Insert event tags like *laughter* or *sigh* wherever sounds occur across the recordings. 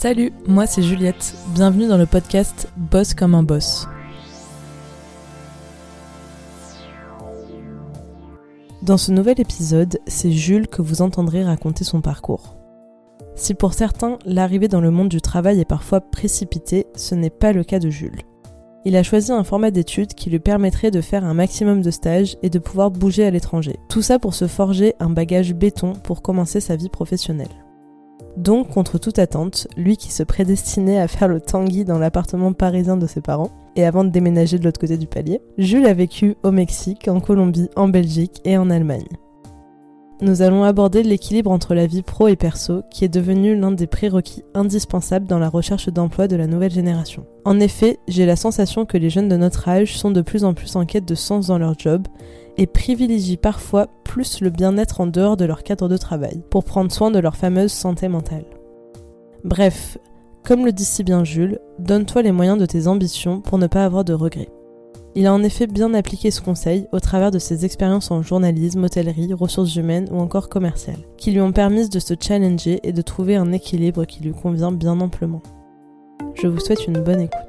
Salut, moi c'est Juliette. Bienvenue dans le podcast Boss comme un boss. Dans ce nouvel épisode, c'est Jules que vous entendrez raconter son parcours. Si pour certains, l'arrivée dans le monde du travail est parfois précipitée, ce n'est pas le cas de Jules. Il a choisi un format d'études qui lui permettrait de faire un maximum de stages et de pouvoir bouger à l'étranger. Tout ça pour se forger un bagage béton pour commencer sa vie professionnelle. Donc, contre toute attente, lui qui se prédestinait à faire le tanguy dans l'appartement parisien de ses parents, et avant de déménager de l'autre côté du palier, Jules a vécu au Mexique, en Colombie, en Belgique et en Allemagne. Nous allons aborder l'équilibre entre la vie pro et perso, qui est devenu l'un des prérequis indispensables dans la recherche d'emploi de la nouvelle génération. En effet, j'ai la sensation que les jeunes de notre âge sont de plus en plus en quête de sens dans leur job, et privilégient parfois plus le bien-être en dehors de leur cadre de travail, pour prendre soin de leur fameuse santé mentale. Bref, comme le dit si bien Jules, donne-toi les moyens de tes ambitions pour ne pas avoir de regrets. Il a en effet bien appliqué ce conseil au travers de ses expériences en journalisme, hôtellerie, ressources humaines ou encore commerciales, qui lui ont permis de se challenger et de trouver un équilibre qui lui convient bien amplement. Je vous souhaite une bonne écoute.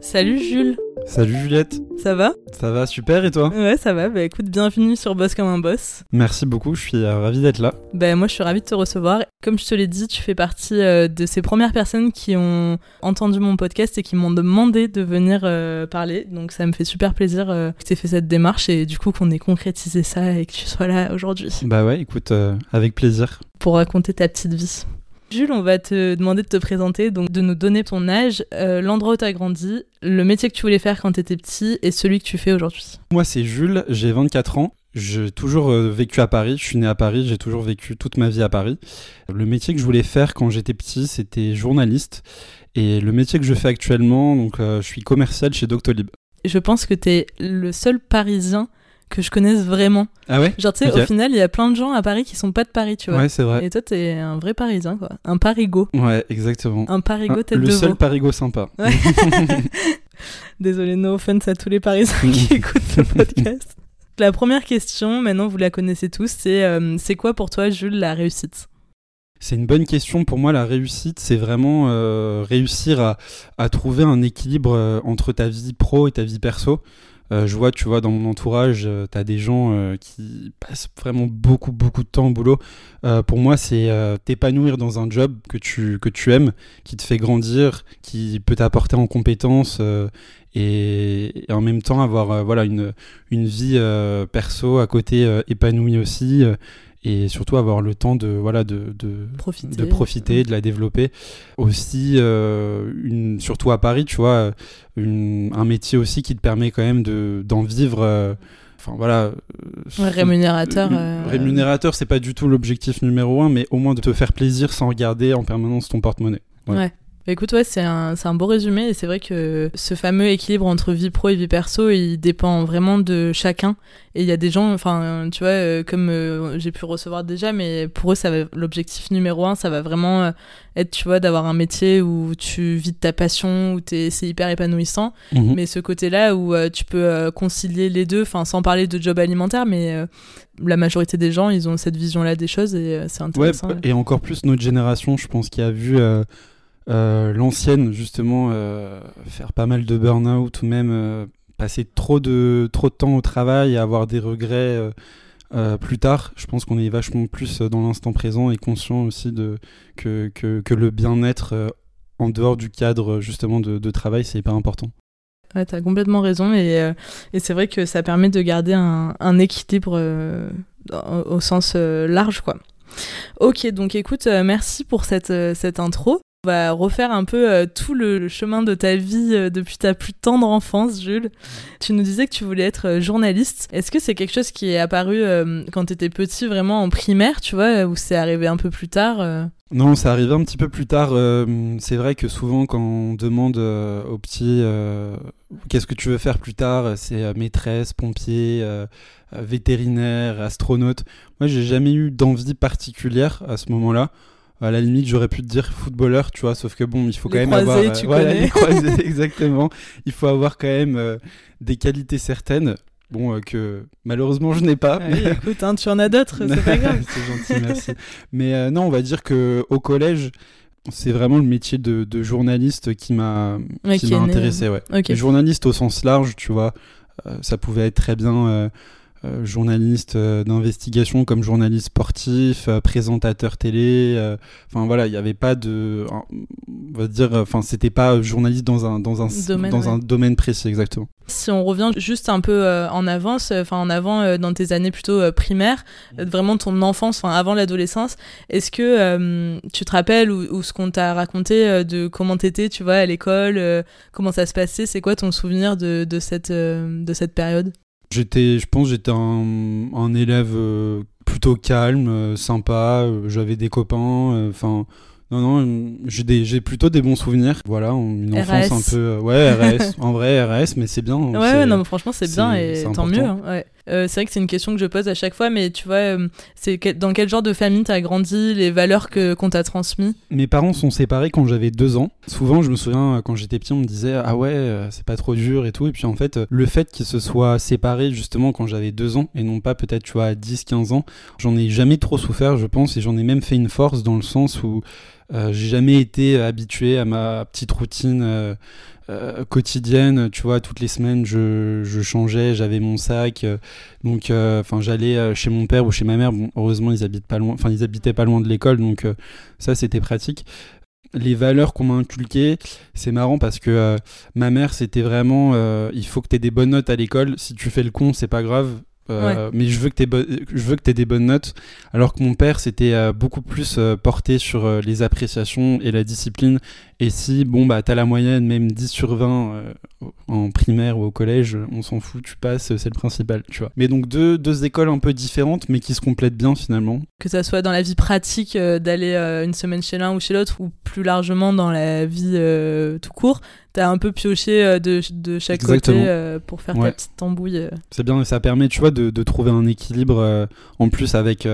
Salut Jules Salut Juliette Ça va Ça va super et toi Ouais ça va, bah écoute, bienvenue sur Boss comme un boss. Merci beaucoup, je suis euh, ravi d'être là. Bah moi je suis ravie de te recevoir. Comme je te l'ai dit, tu fais partie euh, de ces premières personnes qui ont entendu mon podcast et qui m'ont demandé de venir euh, parler. Donc ça me fait super plaisir que tu aies fait cette démarche et du coup qu'on ait concrétisé ça et que tu sois là aujourd'hui. Bah ouais, écoute, avec plaisir. Pour raconter ta petite vie. Jules, on va te demander de te présenter, donc de nous donner ton âge, euh, l'endroit où tu as grandi, le métier que tu voulais faire quand tu étais petit et celui que tu fais aujourd'hui. Moi, c'est Jules, j'ai 24 ans. J'ai toujours euh, vécu à Paris, je suis né à Paris, j'ai toujours vécu toute ma vie à Paris. Le métier que je voulais faire quand j'étais petit, c'était journaliste. Et le métier que je fais actuellement, donc euh, je suis commercial chez Doctolib. Je pense que tu es le seul Parisien que je connaisse vraiment. Ah ouais Genre, tu sais, au final, il y a plein de gens à Paris qui sont pas de Paris, tu vois. Ouais, c'est vrai. Et toi, t'es un vrai Parisien, quoi. Un Parigo. Ouais, exactement. Un Parigo tête Le de seul veau. Parigo sympa. Ouais. *laughs* *laughs* Désolé, no offense à tous les Parisiens qui *laughs* écoutent le podcast. La première question, maintenant vous la connaissez tous, c'est euh, c'est quoi pour toi, Jules, la réussite? C'est une bonne question. Pour moi, la réussite, c'est vraiment euh, réussir à, à trouver un équilibre euh, entre ta vie pro et ta vie perso. Euh, je vois, tu vois, dans mon entourage, euh, tu as des gens euh, qui passent vraiment beaucoup, beaucoup de temps au boulot. Pour moi, c'est t'épanouir dans un job que tu, aimes, qui te fait grandir, qui peut t'apporter en compétences et, en même temps avoir voilà, une, une vie perso à côté épanouie aussi. Euh, et surtout avoir le temps de voilà de, de, Profiter. de profiter, de la développer. Aussi, euh, une, surtout à Paris, tu vois, une- un métier aussi qui te permet quand même de, d'en vivre. euh, Enfin voilà. euh, rémunérateur. euh, euh, Rémunérateur, c'est pas du tout l'objectif numéro un, mais au moins de te faire plaisir sans regarder en permanence ton porte-monnaie. Ouais. Ouais. Bah, écoute, ouais, c'est un, un beau résumé et c'est vrai que ce fameux équilibre entre vie pro et vie perso, il dépend vraiment de chacun. Et il y a des gens, enfin, tu vois, euh, comme euh, j'ai pu recevoir déjà, mais pour eux, ça l'objectif numéro un, ça va vraiment euh, être, tu vois, d'avoir un métier où tu vis de ta passion, où c'est hyper épanouissant. Mhm. Mais ce côté-là où tu peux concilier les deux, enfin, sans parler de job alimentaire, mais la majorité des gens, ils ont cette vision-là des choses et c'est Ouais, intéressant. ouais. et encore plus notre génération, je pense, qui a vu euh, euh, l'ancienne, justement, euh, faire pas mal de burn-out ou même euh, passer trop de, trop de temps au travail et avoir des regrets plus tard. Je pense qu'on est vachement plus dans l'instant présent et conscient aussi de, que, que, que le bien-être en dehors du cadre, justement, de, travail, c'est hyper important. Ouais, t'as complètement raison et, et c'est vrai que ça permet de garder un, un équilibre au sens large, quoi. Ok, donc écoute, merci pour cette, cette intro. On va refaire un peu euh, tout le, le chemin de ta vie euh, depuis ta plus tendre enfance, Jules. Tu nous disais que tu voulais être euh, journaliste. Est-ce que c'est quelque chose qui est apparu quand t'étais petit, vraiment en primaire, tu vois, ou c'est arrivé un peu plus tard Non, ça arrivé un petit peu plus tard. c'est vrai que souvent, quand on demande aux petits qu'est-ce que tu veux faire plus tard, c'est maîtresse, pompier, vétérinaire, astronaute. Moi, j'ai jamais eu d'envie particulière à ce moment-là. À la limite, j'aurais pu te dire footballeur, tu vois, sauf que bon, il faut Les quand même croisés, avoir. tu voilà, connais. les croisés, *laughs* exactement. Il faut avoir quand même euh, des qualités certaines. bon, que malheureusement je n'ai pas. Ah écoute, hein, tu en as d'autres, c'est pas *laughs* grave. c'est gentil, merci. Mais non, on va dire que au collège, c'est vraiment le métier de, journaliste qui m'a intéressé. Ouais. Journaliste au sens large, tu vois, ça pouvait être très bien euh, journaliste euh, d'investigation comme journaliste sportif, euh, présentateur télé. Enfin voilà, il n'y avait pas de, on va dire, enfin c'était pas journaliste dans un dans un domaine, dans un domaine précis exactement. Si on revient juste un peu en avance, enfin en avant dans tes années plutôt primaires, vraiment ton enfance, enfin avant l'adolescence, est-ce que tu te rappelles ou, ce qu'on t'a raconté de comment t'étais, tu vois, à l'école, comment ça se passait, c'est quoi ton souvenir de, de cette de cette période? J'étais, je pense, j'étais un, un élève euh, plutôt calme, euh, sympa. Euh, j'avais des copains. Enfin, non, non, j'ai plutôt des bons souvenirs. Voilà, une enfance un peu. ouais, RS. en vrai, RS, mais c'est bien. Ouais, non, mais franchement, c'est bien et tant mieux. Hein, ouais. Euh, c'est vrai que c'est une question que je pose à chaque fois, mais tu vois, euh, c'est dans quel genre de famille t'as grandi, les valeurs que qu'on t'a transmises? Mes parents sont séparés quand j'avais deux ans. Souvent, je me souviens quand j'étais petit, on me disait ah ouais, euh, c'est pas trop dur et tout. Et puis en fait, le fait qu'ils se soient séparés justement quand j'avais deux ans et non pas peut-être tu vois à 10-15 ans, j'en ai jamais trop souffert, je pense, et j'en ai même fait une force dans le sens où j'ai jamais été habitué à ma petite routine euh, quotidienne, tu vois, toutes les semaines je, je changeais, j'avais mon sac, euh, donc euh, enfin j'allais chez mon père ou chez ma mère. Bon, heureusement ils habitent pas loin, enfin ils habitaient pas loin de l'école, donc ça c'était pratique. Les valeurs qu'on m'a inculquées, c'est marrant parce que ma mère c'était vraiment il faut que tu aies des bonnes notes à l'école, si tu fais le con c'est pas grave, mais je veux que tu je veux que aies des bonnes notes alors que mon père c'était beaucoup plus porté sur les appréciations et la discipline et si, bon, bah, t'as la moyenne, même 10 sur 20 euh, en primaire ou au collège, on s'en fout, tu passes, c'est le principal, tu vois. Mais donc deux, deux écoles un peu différentes, mais qui se complètent bien finalement. Que ça soit dans la vie pratique euh, d'aller euh, une semaine chez l'un ou chez l'autre, ou plus largement dans la vie tout court, t'as un peu pioché de, de, chaque côté pour faire ta petite tambouille. C'est bien, ça permet, tu vois, de, de trouver un équilibre en plus avec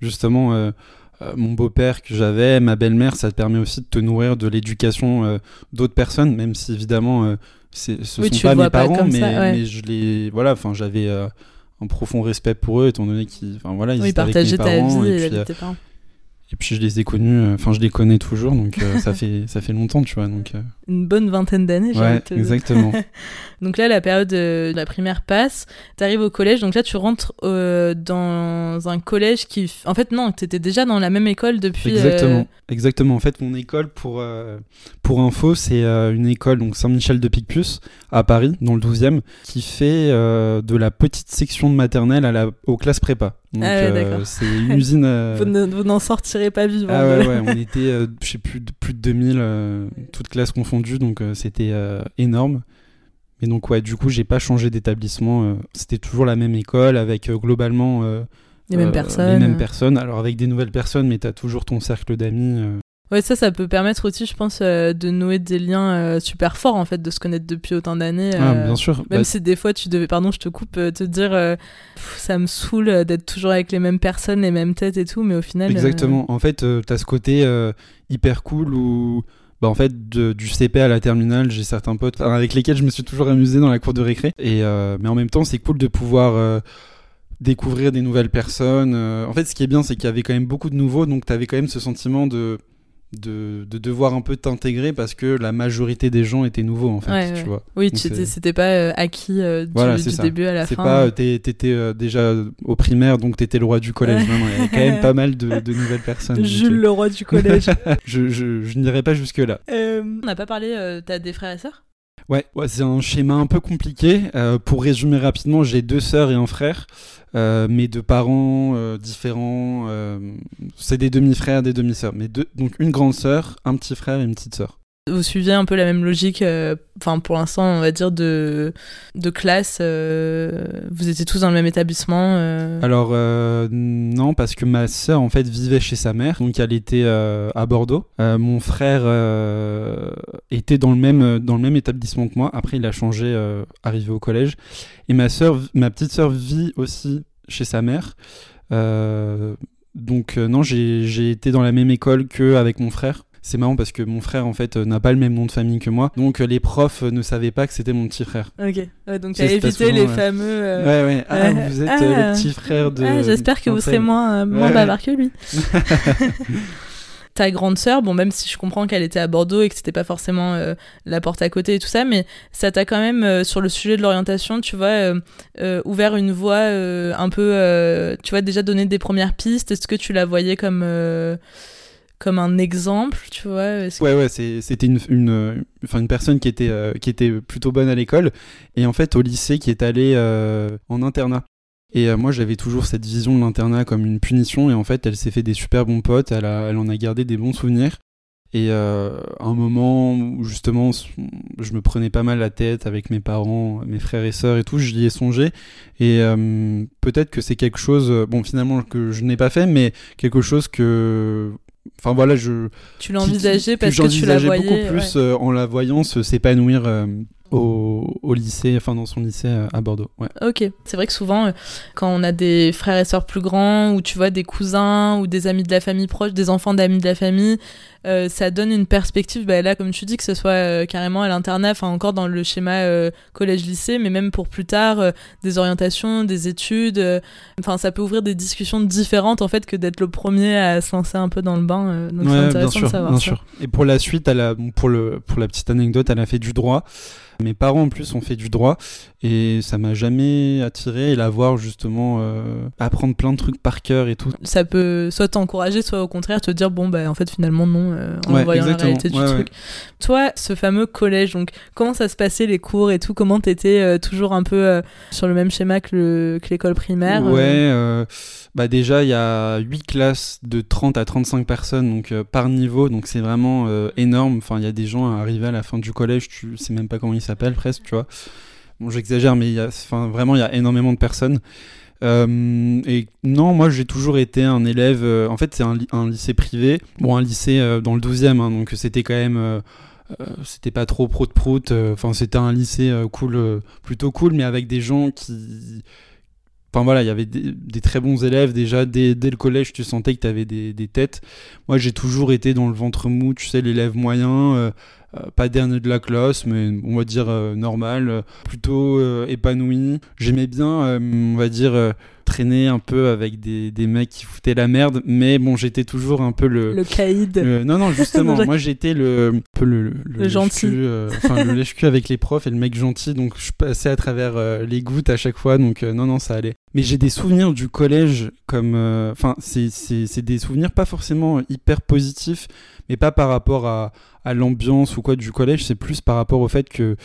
justement euh, mon beau-père que j'avais, ma belle-mère, ça te permet aussi de te nourrir de l'éducation euh, d'autres personnes, même si évidemment euh, ce sont pas mes parents, mais, je les voilà, enfin j'avais un profond respect pour eux étant donné qu'ils, enfin voilà, ils étaient avec mes parents, et, puis, tes parents. Et puis je les ai connus, euh, enfin je les connais toujours, donc euh, ça *laughs* fait ça fait longtemps, tu vois. Donc euh. une bonne vingtaine d'années. Ouais, exactement. *laughs* donc là, la période de la primaire passe, tu arrives au collège, donc là tu rentres dans un collège qui, en fait non, tu étais déjà dans la même école depuis. Exactement, exactement. En fait, mon école pour pour info, c'est une école donc Saint-Michel de Picpus à Paris, dans le 12e, qui fait de la petite section de maternelle à la aux classes prépa. Donc, ah euh, c'est une usine. *laughs* Euh, vous n'en sortirez pas vivant. Ah ouais, ouais, on *laughs* était, euh, je sais plus, plus de 2000, toutes classes confondues, donc c'était énorme. Mais donc, ouais, du coup, j'ai pas changé d'établissement. c'était toujours la même école avec globalement. les mêmes personnes. Les mêmes personnes. Alors, avec des nouvelles personnes, mais tu as toujours ton cercle d'amis. Ouais, ça, ça peut permettre aussi, je pense, euh, de nouer des liens euh, super forts, en fait, de se connaître depuis autant d'années. ah, euh, bien sûr. Même bah, si des fois, tu devais, pardon, je te coupe, te dire, ça me saoule d'être toujours avec les mêmes personnes, les mêmes têtes et tout, mais au final. Exactement. En fait, t'as ce côté hyper cool où. Bah en fait du CP à la terminale j'ai certains potes avec lesquels je me suis toujours amusé dans la cour de récré et mais en même temps c'est cool de pouvoir découvrir des nouvelles personnes en fait ce qui est bien c'est qu'il y avait quand même beaucoup de nouveaux donc tu avais quand même ce sentiment de de, de, devoir un peu t'intégrer parce que la majorité des gens étaient nouveaux en fait tu vois. Oui c'était pas euh, acquis euh, du, début à la fin. c'est pas euh, t'étais déjà au primaire donc t'étais le roi du collège. Non, il y avait quand même *laughs* pas mal de, de nouvelles personnes Jules le roi du collège. *laughs* je, je, je n'irai pas jusque là on n'a pas parlé t'as des frères et sœurs? Ouais, ouais c'est un schéma un peu compliqué. pour résumer rapidement, j'ai deux sœurs et un frère. Euh, mais de parents euh, différents. Euh, c'est des demi-frères, des demi-sœurs. Mais donc une grande sœur, un petit frère et une petite sœur. Vous suivez un peu la même logique, enfin pour l'instant on va dire de, classe, vous étiez tous dans le même établissement Alors non, parce que ma sœur en fait vivait chez sa mère, donc elle était à Bordeaux. mon frère était dans le, même, établissement que moi, après il a changé, arrivé au collège. Et ma, ma petite sœur vit aussi chez sa mère. Euh, donc euh, non, j'ai été dans la même école qu'avec mon frère. C'est marrant parce que mon frère en fait n'a pas le même nom de famille que moi, donc les profs ne savaient pas que c'était mon petit frère. Ok, donc tu as évité les fameux. Ouais, ouais. Ah, vous êtes le ah. petit frère de. Ah, J'espère que vous serez moins, moins bavard que lui. *laughs* *laughs* ta grande sœur, bon, même si je comprends qu'elle était à Bordeaux et que c'était pas forcément euh, la porte à côté et tout ça, mais ça t'a quand même, euh, sur le sujet de l'orientation, tu vois, euh, ouvert une voie un peu, tu vois, déjà donné des premières pistes. Est-ce que tu la voyais comme comme un exemple, tu vois Ouais, ouais, c'était une, une, une personne qui était, qui était plutôt bonne à l'école et en fait au lycée qui est allée en internat. Et euh, moi, j'avais toujours cette vision de l'internat comme une punition. Et en fait, elle s'est fait des super bons potes. Elle, elle en a gardé des bons souvenirs. Et euh, un moment où justement, je me prenais pas mal la tête avec mes parents, mes frères et sœurs et tout, j'y ai songé. Et euh, peut-être que c'est quelque chose, bon, finalement, que je n'ai pas fait, mais quelque chose que Enfin voilà, je. Tu l'as envisagé parce que, tu la voyais. beaucoup plus en la voyant s'épanouir au, lycée, enfin dans son lycée euh, à Bordeaux. Ouais. Ok, c'est vrai que souvent, euh, quand on a des frères et sœurs plus grands, ou tu vois des cousins, ou des amis de la famille proche, des enfants d'amis de la famille, euh, ça donne une perspective, bah, là comme tu dis, que ce soit carrément à l'internat, enfin encore dans le schéma collège-lycée, mais même pour plus tard, des orientations, des études, enfin ça peut ouvrir des discussions différentes en fait que d'être le premier à se lancer un peu dans le bain. donc c'est intéressant de savoir. Bien ça. sûr. Et pour la suite, elle a, pour, le, pour la petite anecdote, elle a fait du droit. Mes parents en plus ont fait du droit et ça m'a jamais attiré et la voir justement euh, apprendre plein de trucs par cœur et tout. Ça peut soit t'encourager, soit au contraire te dire bon bah en fait finalement non euh, en voyant la réalité du truc. Toi, ce fameux collège, donc comment ça se passait les cours et tout? Comment t'étais euh, toujours un peu sur le même schéma que l'école primaire? Ouais, bah déjà il y a 8 classes de 30 à 35 personnes donc par niveau donc c'est vraiment énorme. Enfin il y a des gens arrivés à la fin du collège, tu sais même pas comment ils s'appelle presque, tu vois. Bon, j'exagère, mais a, vraiment, il y a énormément de personnes. Euh, et non, moi j'ai toujours été un élève. Euh, en fait, c'est un, lycée privé. Bon, un lycée euh, dans le 12e, hein, donc c'était quand même. c'était pas trop pro de prout. Enfin, c'était un lycée cool, plutôt cool, mais avec des gens qui. Enfin voilà, il y avait des, très bons élèves déjà. Dès, le collège, tu sentais que tu avais des, têtes. Moi, j'ai toujours été dans le ventre mou, tu sais, l'élève moyen euh, pas dernier de la classe, mais on va dire euh, normal, euh, plutôt épanoui. J'aimais bien, on va dire, traîner un peu avec des, des, mecs qui foutaient la merde, mais bon, j'étais toujours un peu le. Le caïd. non, non, justement, *laughs* moi j'étais le. Un peu le, le, gentil. Enfin, le lèche-cul avec les profs et le mec gentil, donc je passais à travers les gouttes à chaque fois, donc non, non, ça allait. Mais j'ai des souvenirs du collège comme. Enfin, c'est des souvenirs pas forcément hyper positifs, mais pas par rapport à à l'ambiance ou quoi du collège, c'est plus par rapport au fait que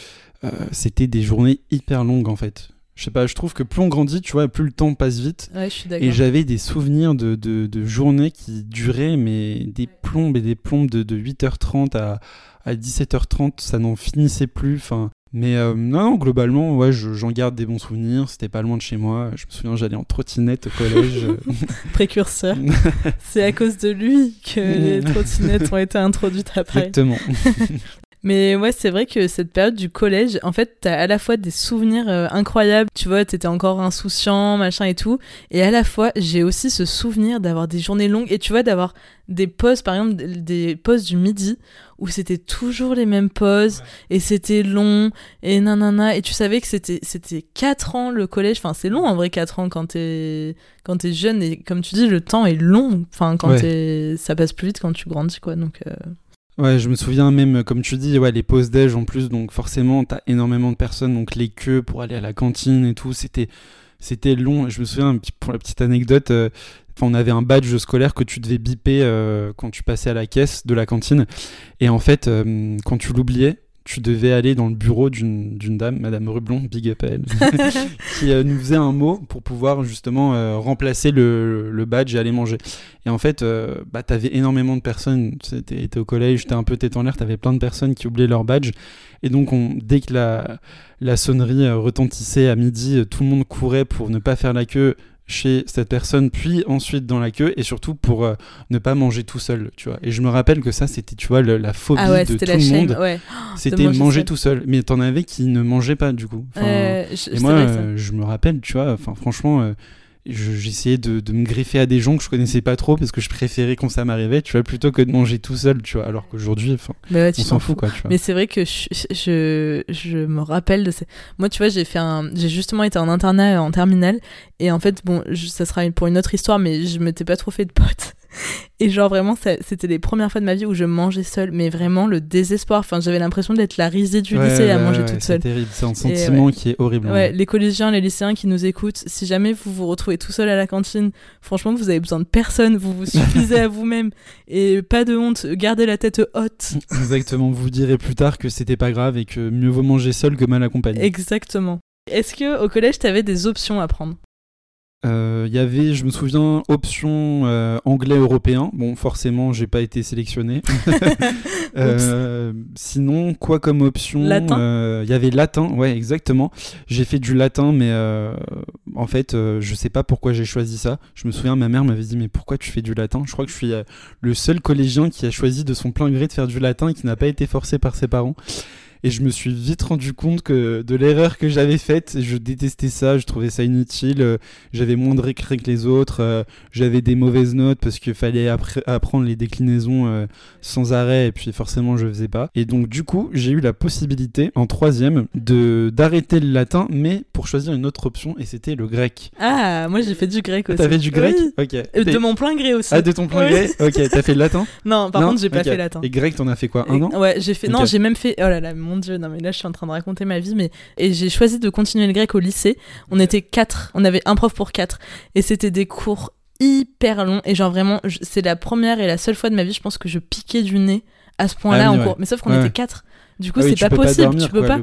euh, c'était des journées hyper longues en fait. Je sais pas, je trouve que plus on grandit, tu vois, plus le temps passe vite. Ouais, je suis et j'avais des souvenirs de, de, journées qui duraient, mais des plombes et des plombes de, de 8h30 à, à 17h30, ça n'en finissait plus. Enfin, mais euh, non, globalement, ouais, j'en garde des bons souvenirs. C'était pas loin de chez moi. Je me souviens, j'allais en trottinette au collège. *laughs* Précurseur. *laughs* C'est à cause de lui que les *laughs* trottinettes ont été introduites après. Exactement. Mais ouais, c'est vrai que cette période du collège, en fait, t'as à la fois des souvenirs euh, incroyables, tu vois, t'étais encore insouciant, machin et tout, et à la fois, j'ai aussi ce souvenir d'avoir des journées longues, et tu vois, d'avoir des pauses, par exemple, des pauses du midi, où c'était toujours les mêmes pauses, et c'était long, et nanana, et tu savais que c'était, c'était 4 ans le collège, enfin, c'est long en vrai, 4 ans quand t'es, quand t'es jeune, et comme tu dis, le temps est long, enfin, quand t'es, ça passe plus vite quand tu grandis, quoi, donc... Euh, Ouais, je me souviens même, comme tu dis, ouais, les pauses déj en plus, donc forcément, t'as énormément de personnes, donc les queues pour aller à la cantine et tout, c'était, c'était long. Je me souviens, pour la petite anecdote, euh, on avait un badge scolaire que tu devais biper euh, quand tu passais à la caisse de la cantine, et en fait, euh, quand tu l'oubliais, tu devais aller dans le bureau d'une dame, Madame Rublon, big elle, *laughs* qui euh, nous faisait un mot pour pouvoir justement euh, remplacer le, le, badge et aller manger. Et en fait, euh, bah, tu énormément de personnes, tu étais au collège, j'étais un peu tête en l'air, tu avais plein de personnes qui oubliaient leur badge. Et donc, on, dès que la, la sonnerie retentissait à midi, tout le monde courait pour ne pas faire la queue chez cette personne, puis ensuite dans la queue, et surtout pour euh, ne pas manger tout seul, tu vois. Et je me rappelle que ça, c'était, tu vois, la phobie ah de tout le monde. *gasps* C'était manger, tout seul. Mais t'en avais qui ne mangeaient pas, du coup. et moi, euh, je me rappelle, tu vois, enfin, franchement, euh, j'essayais de, de, me greffer à des gens que je connaissais pas trop parce que je préférais quand ça m'arrivait, tu vois, plutôt que de manger tout seul, tu vois. Alors qu'aujourd'hui, enfin, bah on s'en fout, quoi, tu vois. Mais c'est vrai que je, je, je, me rappelle de ces... Moi, tu vois, j'ai fait un, j'ai justement été en internat en terminale et en fait, bon, ça sera pour une autre histoire, mais je m'étais pas trop fait de potes. *laughs* Et genre vraiment, c'était les premières fois de ma vie où je mangeais seule, mais vraiment le désespoir. Enfin, j'avais l'impression d'être la risée du lycée à manger toute seule. C'est terrible, c'est un sentiment qui est horrible. Ouais, les collégiens, les lycéens qui nous écoutent, si jamais vous vous retrouvez tout seul à la cantine, franchement, vous avez besoin de personne, vous vous suffisez à *laughs* vous-même et pas de honte, gardez la tête haute. *laughs* Exactement, vous direz plus tard que c'était pas grave et que mieux vaut manger seul que mal accompagné. Exactement. Est-ce que au collège, tu avais des options à prendre? Il euh, y avait, je me souviens, option euh, anglais européen. Bon, forcément, j'ai pas été sélectionné. *laughs* *laughs* euh, sinon, quoi comme option. Il y avait latin, ouais, exactement. J'ai fait du latin, mais en fait, je sais pas pourquoi j'ai choisi ça. Je me souviens, ma mère m'avait dit, mais pourquoi tu fais du latin? Je crois que je suis le seul collégien qui a choisi de son plein gré de faire du latin et qui n'a pas été forcé par ses parents. Et je me suis vite rendu compte que de l'erreur que j'avais faite, je détestais ça, je trouvais ça inutile, euh, j'avais moins de récré que les autres, euh, j'avais des mauvaises notes parce qu'il fallait apprendre les déclinaisons euh, sans arrêt et puis forcément je faisais pas. Et donc du coup, j'ai eu la possibilité en troisième de d'arrêter le latin, mais pour choisir une autre option et c'était le grec. Ah, moi j'ai fait du grec aussi. T'avais du grec Ok. De mon plein gré aussi. Ah, de ton plein gré Ok, t'as fait le latin Non, par contre j'ai pas fait latin. Et grec, t'en as fait quoi Un an Ouais, j'ai fait. Non, j'ai même fait. Oh là là, mon dieu, non mais là je suis en train de raconter ma vie, mais et j'ai choisi de continuer le grec au lycée. On était quatre, on avait un prof pour quatre, et c'était des cours hyper longs. Et genre vraiment, c'est la première et la seule fois de ma vie, je pense que je piquais du nez à ce point-là ah en cours. Mais sauf qu'on était quatre. Du coup, ah c'est pas possible, tu peux pas.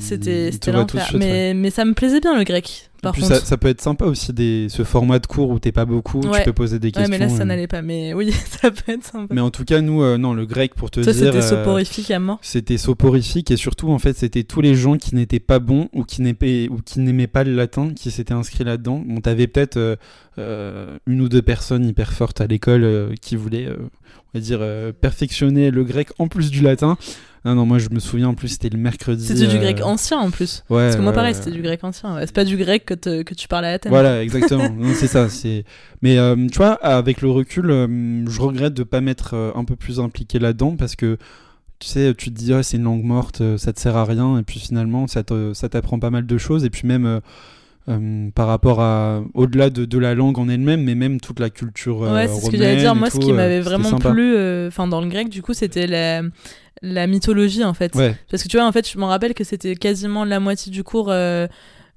C'était l'enfer. Mais, mais ça me plaisait bien le grec. Par contre. Ça, ça, peut être sympa aussi des, ce format de cours où t'es pas beaucoup, tu peux poser des questions. Ouais, mais là ça n'allait pas. Mais oui, *laughs* ça peut être sympa. Mais en tout cas, nous, euh, non, le grec pour te ça, dire. C'était euh, soporifique à mort. C'était soporifique et surtout en fait, c'était tous les gens qui n'étaient pas bons ou qui n'aimaient ou qui n'aimaient pas le latin qui s'étaient inscrits là-dedans. Bon, t'avais peut-être euh, une ou deux personnes hyper fortes à l'école qui voulaient, on va dire, perfectionner le grec en plus du latin. Non, non, moi je me souviens en plus, c'était le mercredi. C'était du grec ancien en plus. Ouais, Parce que moi pareil, c'était du grec ancien. C'est pas du grec que, que tu parlais à Athènes. Voilà, *laughs* exactement. c'est ça. C'est. Mais euh, tu vois, avec le recul, euh, je regrette de pas m'être euh, un peu plus impliqué là-dedans parce que tu sais, tu te dis, c'est une langue morte, ça te sert à rien, et puis finalement, ça t'apprend pas mal de choses, et puis même. Par rapport à au-delà de, de, la langue en elle-même mais même toute la culture ouais c'est ce que j'allais dire moi ce qui m'avait vraiment plu enfin dans le grec du coup c'était la la mythologie en fait. Parce que tu vois, en fait, je m'en rappelle que c'était quasiment la moitié du cours euh,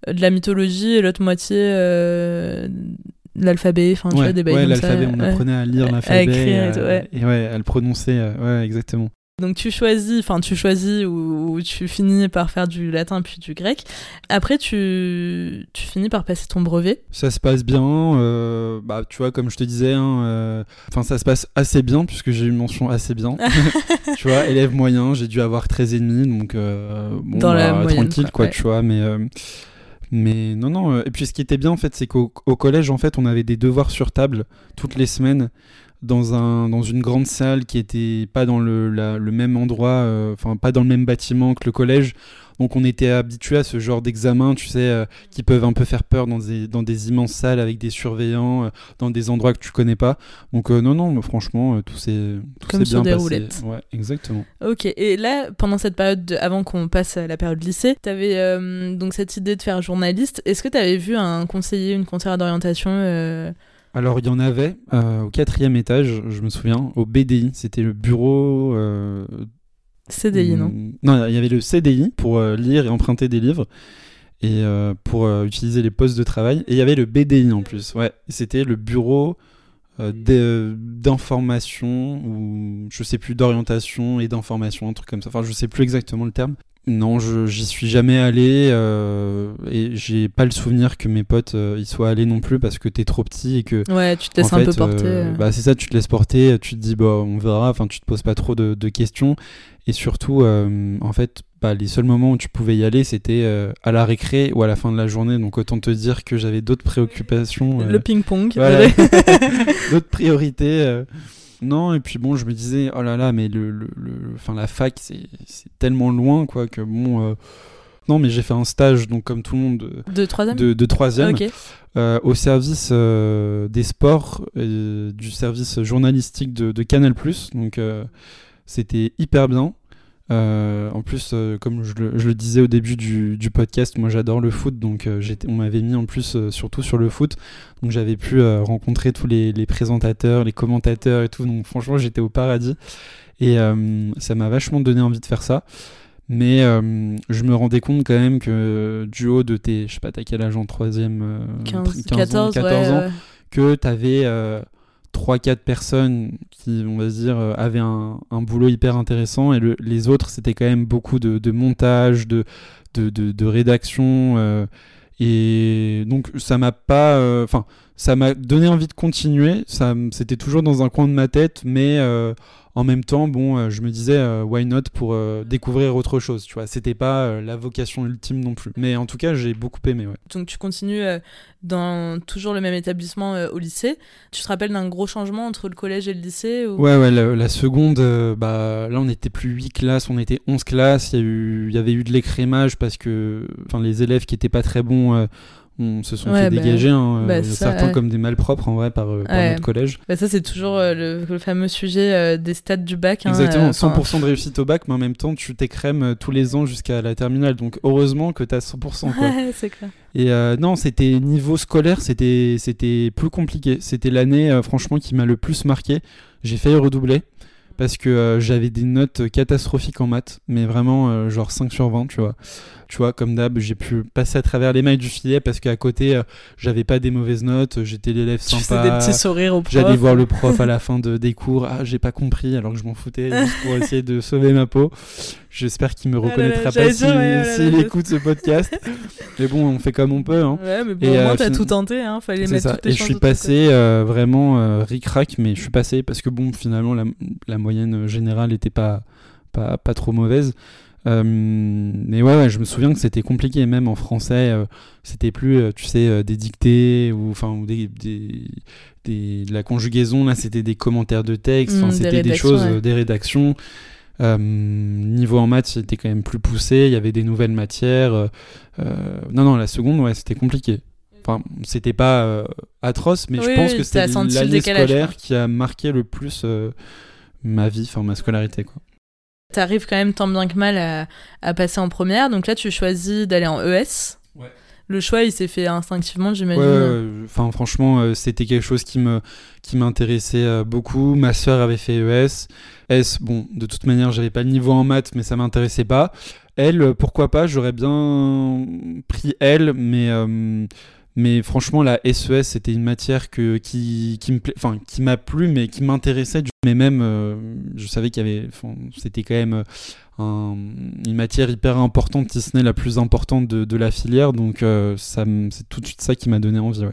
de la mythologie et l'autre moitié euh, de l'alphabet. Enfin, tu vois, des Ouais, l'alphabet, on apprenait à lire l'alphabet. À écrire et, et, ouais, à le prononcer. ouais, exactement. Donc tu choisis, enfin tu choisis ou, tu finis par faire du latin puis du grec. Après tu, tu finis par passer ton brevet. Ça se passe bien, euh, bah tu vois comme je te disais, hein, euh, enfin ça se passe assez bien puisque j'ai eu une mention assez bien. *laughs* *laughs* tu vois, élève moyen, j'ai dû avoir 13 et demi donc euh, bon, Dans la bah, tranquille quoi, tu vois, mais mais non non. Et puis ce qui était bien en fait, c'est qu'au collège en fait on avait des devoirs sur table toutes les semaines dans, un, dans une grande salle qui était pas dans le, le même endroit, euh, enfin pas dans le même bâtiment que le collège. Donc on était habitué à ce genre d'examen, tu sais, euh, qui peuvent un peu faire peur dans des, dans des immenses salles avec des surveillants, euh, dans des endroits que tu connais pas. Donc non, non, franchement, tout s'est Comme sur des roulettes. Ouais, exactement. Ok, et là, pendant cette période, avant qu'on passe à la période lycée, tu avais donc cette idée de faire journaliste. Est-ce que tu avais vu un conseiller, une conseillère d'orientation alors il y en avait euh, au quatrième étage, je me souviens, au BDI, c'était le bureau... Euh, CDI, non? Non, il y avait le CDI pour euh, lire et emprunter des livres et pour utiliser les postes de travail. Et il y avait le BDI en plus, ouais. C'était le bureau d'information ou je sais plus d'orientation et d'information, un truc comme ça. Enfin, je sais plus exactement le terme. Non, j'y suis jamais allé euh, et j'ai pas le souvenir que mes potes euh, y soient allés non plus parce que t'es trop petit et que. Ouais, tu te laisses un peu porter. Euh. bah c'est ça, tu te laisses porter, tu te dis bah on verra, enfin tu te poses pas trop de, questions et surtout en fait bah, les seuls moments où tu pouvais y aller c'était à la récré ou à la fin de la journée donc autant te dire que j'avais d'autres préoccupations. Le ping pong. *laughs* d'autres priorités. Non, et puis bon, je me disais, oh là là, mais le, le, le la fac, c'est tellement loin, quoi, que bon. Euh, Non, mais j'ai fait un stage, donc comme tout le monde, de, De troisième de, de troisième, Ok. euh, au service euh, des sports, et du service journalistique de, de Canal+. Donc euh, c'était hyper bien. Euh, en plus, euh, comme je le, je le disais au début du, du podcast, moi j'adore le foot, donc euh, on m'avait mis en plus surtout sur le foot, donc j'avais pu rencontrer tous les, les présentateurs, les commentateurs et tout, donc franchement j'étais au paradis et ça m'a vachement donné envie de faire ça. Mais je me rendais compte quand même que du haut de tes, je sais pas, t'as quel âge en troisième euh, 15, 15 ans, 14, 14 ouais, ans, ouais. que tu avais 3-4 personnes qui, on va dire, euh, avaient un, boulot hyper intéressant et le- les autres, c'était quand même beaucoup de, montage, de, de, de, rédaction. euh, et donc, ça m'a pas. euh, Enfin, ça m'a donné envie de continuer. C'était toujours dans un coin de ma tête, mais. En même temps, bon, euh, je me disais, euh, why not pour euh, découvrir autre chose, tu vois. C'était pas euh, la vocation ultime non plus. Mais en tout cas, j'ai beaucoup aimé, ouais. Donc tu continues dans toujours le même établissement au lycée. Tu te rappelles d'un gros changement entre le collège et le lycée ou... Ouais, ouais, la, la seconde, bah, là on était plus 8 classes, on était 11 classes, il y, a eu- il y avait eu de l'écrémage parce que enfin, les élèves qui étaient pas très bons on se sont Ouais, fait bah, dégager, hein, bah, euh, ça, certains ouais. comme des malpropres en vrai par, euh, par Ouais. notre collège. Bah, ça c'est toujours euh, le, le fameux sujet euh, des stades du bac. hein, Exactement, euh, enfin, 100% de réussite au bac, mais en même temps tu t'écrèmes tous les ans jusqu'à la terminale, donc heureusement que t'as 100%. Quoi. *laughs* Ouais, c'est clair. Et non, c'était niveau scolaire, c'était c'était plus compliqué. C'était l'année, franchement, qui m'a le plus marqué. J'ai failli redoubler parce que j'avais des notes catastrophiques en maths, mais vraiment genre 5 sur 20, tu vois. Tu vois, comme d'hab, j'ai pu passer à travers les mailles du filet parce qu'à côté, euh, j'avais pas des mauvaises notes, j'étais l'élève sympa. des petits sourires au prof. J'allais voir le prof à la fin de, des cours. Ah, j'ai pas compris, alors que je m'en foutais juste pour essayer de sauver ma peau. J'espère qu'il me Ah là là, reconnaîtra pas s'il dire, ouais, écoute ce podcast. Mais bon, on fait comme on peut. Hein. Ouais, mais bon, Et, au moins euh, t'as tout tenté, hein. Fallait mettre ça. toutes les Et je suis passé euh, vraiment euh, ric-rac, mais je suis passé parce que bon, finalement, la, la moyenne générale était pas, pas, pas trop mauvaise. Euh, mais ouais, ouais, je me souviens que c'était compliqué, même en français, euh, c'était plus, euh, tu sais, des dictées ou enfin ou des, des, des- de la conjugaison. Là, c'était des commentaires de texte. Mm, des c'était des choses, ouais. des rédactions. Euh, niveau en maths, c'était quand même plus poussé. Il y avait des nouvelles matières. euh, non, non, la seconde, ouais, c'était compliqué. Enfin, c'était pas euh, atroce, mais Oui, je pense oui, que c'était l'année scolaire qui a marqué le plus ma vie, enfin ma scolarité, quoi. T'arrives quand même tant bien que mal à, à passer en première. Donc là, tu choisis d'aller en ES. Ouais. Le choix, il s'est fait instinctivement, j'imagine. ouais. enfin franchement, euh, c'était quelque chose qui me qui m'intéressait euh, beaucoup. Ma sœur avait fait ES. S, bon, de toute manière, j'avais pas le niveau en maths, mais ça m'intéressait pas. Elle, euh, pourquoi pas J'aurais bien pris elle, mais euh, mais franchement, la SES, c'était une matière que qui qui me enfin qui m'a plu, mais qui m'intéressait. Mais même, euh, je savais qu'il y avait, c'était quand même euh, un- une matière hyper importante, si ce n'est la plus importante de, la filière. Donc, euh, ça, c'est tout de suite ça qui m'a donné envie.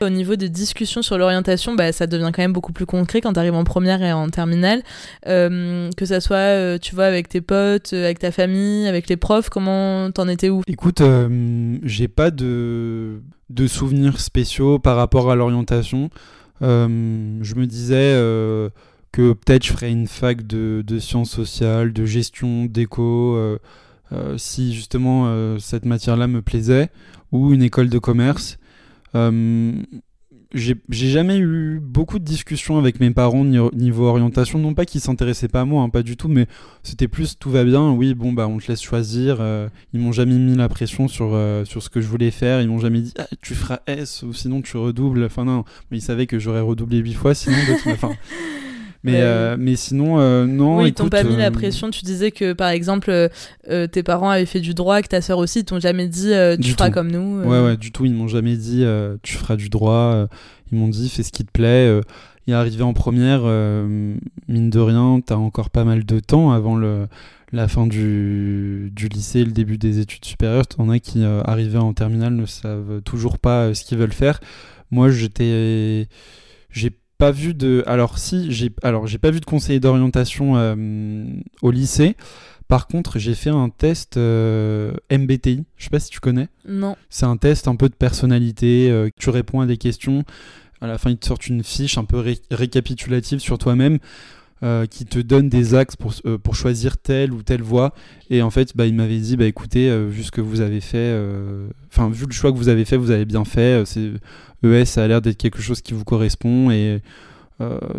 Au niveau des discussions sur l'orientation, bah, ça devient quand même beaucoup plus concret quand tu arrives en première et en terminale. Euh, que ça soit, euh, tu vois, avec tes potes, euh, avec ta famille, avec les profs, comment t'en étais où? Écoute, j'ai pas de, de souvenirs spéciaux par rapport à l'orientation. Je me disais que peut-être je ferais une fac de, de sciences sociales, de gestion, d'éco, si justement cette matière-là me plaisait, ou une école de commerce. Euh, j'ai jamais eu beaucoup de discussions avec mes parents ni- niveau orientation, non pas qu'ils s'intéressaient pas à moi, hein, pas du tout, mais c'était plus tout va bien, oui, bon, bah on te laisse choisir. euh, ils m'ont jamais mis la pression sur, euh, sur ce que je voulais faire, ils m'ont jamais dit ah, tu feras S ou sinon tu redoubles. Enfin, non, mais ils savaient que j'aurais redoublé 8 fois sinon. *laughs* mais, Ouais. euh, mais sinon, euh, non. Oui, ils t'ont pas mis la euh, pression. Tu disais que, par exemple, tes parents avaient fait du droit, que ta sœur aussi, ils t'ont jamais dit tu Du feras tout. comme nous. Ouais, ouais, du tout. Ils m'ont jamais dit tu feras du droit. ils m'ont dit fais ce qui te plaît. et arrivé en première, mine de rien, t'as encore pas mal de temps avant le, la fin du, du lycée le début des études supérieures. T'en as qui, euh, arrivés en terminale, ne savent toujours pas euh, ce qu'ils veulent faire. Moi, j'étais. J'ai pas vu de. Alors, si, j'ai alors j'ai pas vu de conseiller d'orientation euh, au lycée. Par contre, j'ai fait un test euh, MBTI. Je sais pas si tu connais. Non. C'est un test un peu de personnalité. euh, tu réponds à des questions. À la fin, ils te sortent une fiche un peu ré- récapitulative sur toi-même. euh, qui te donne des axes pour, euh, pour choisir telle ou telle voie. Et en fait, bah, il m'avait dit, bah, écoutez, vu ce que vous avez fait, enfin, vu le choix que vous avez fait, vous avez bien fait. c'est ES, ça a l'air d'être quelque chose qui vous correspond. Et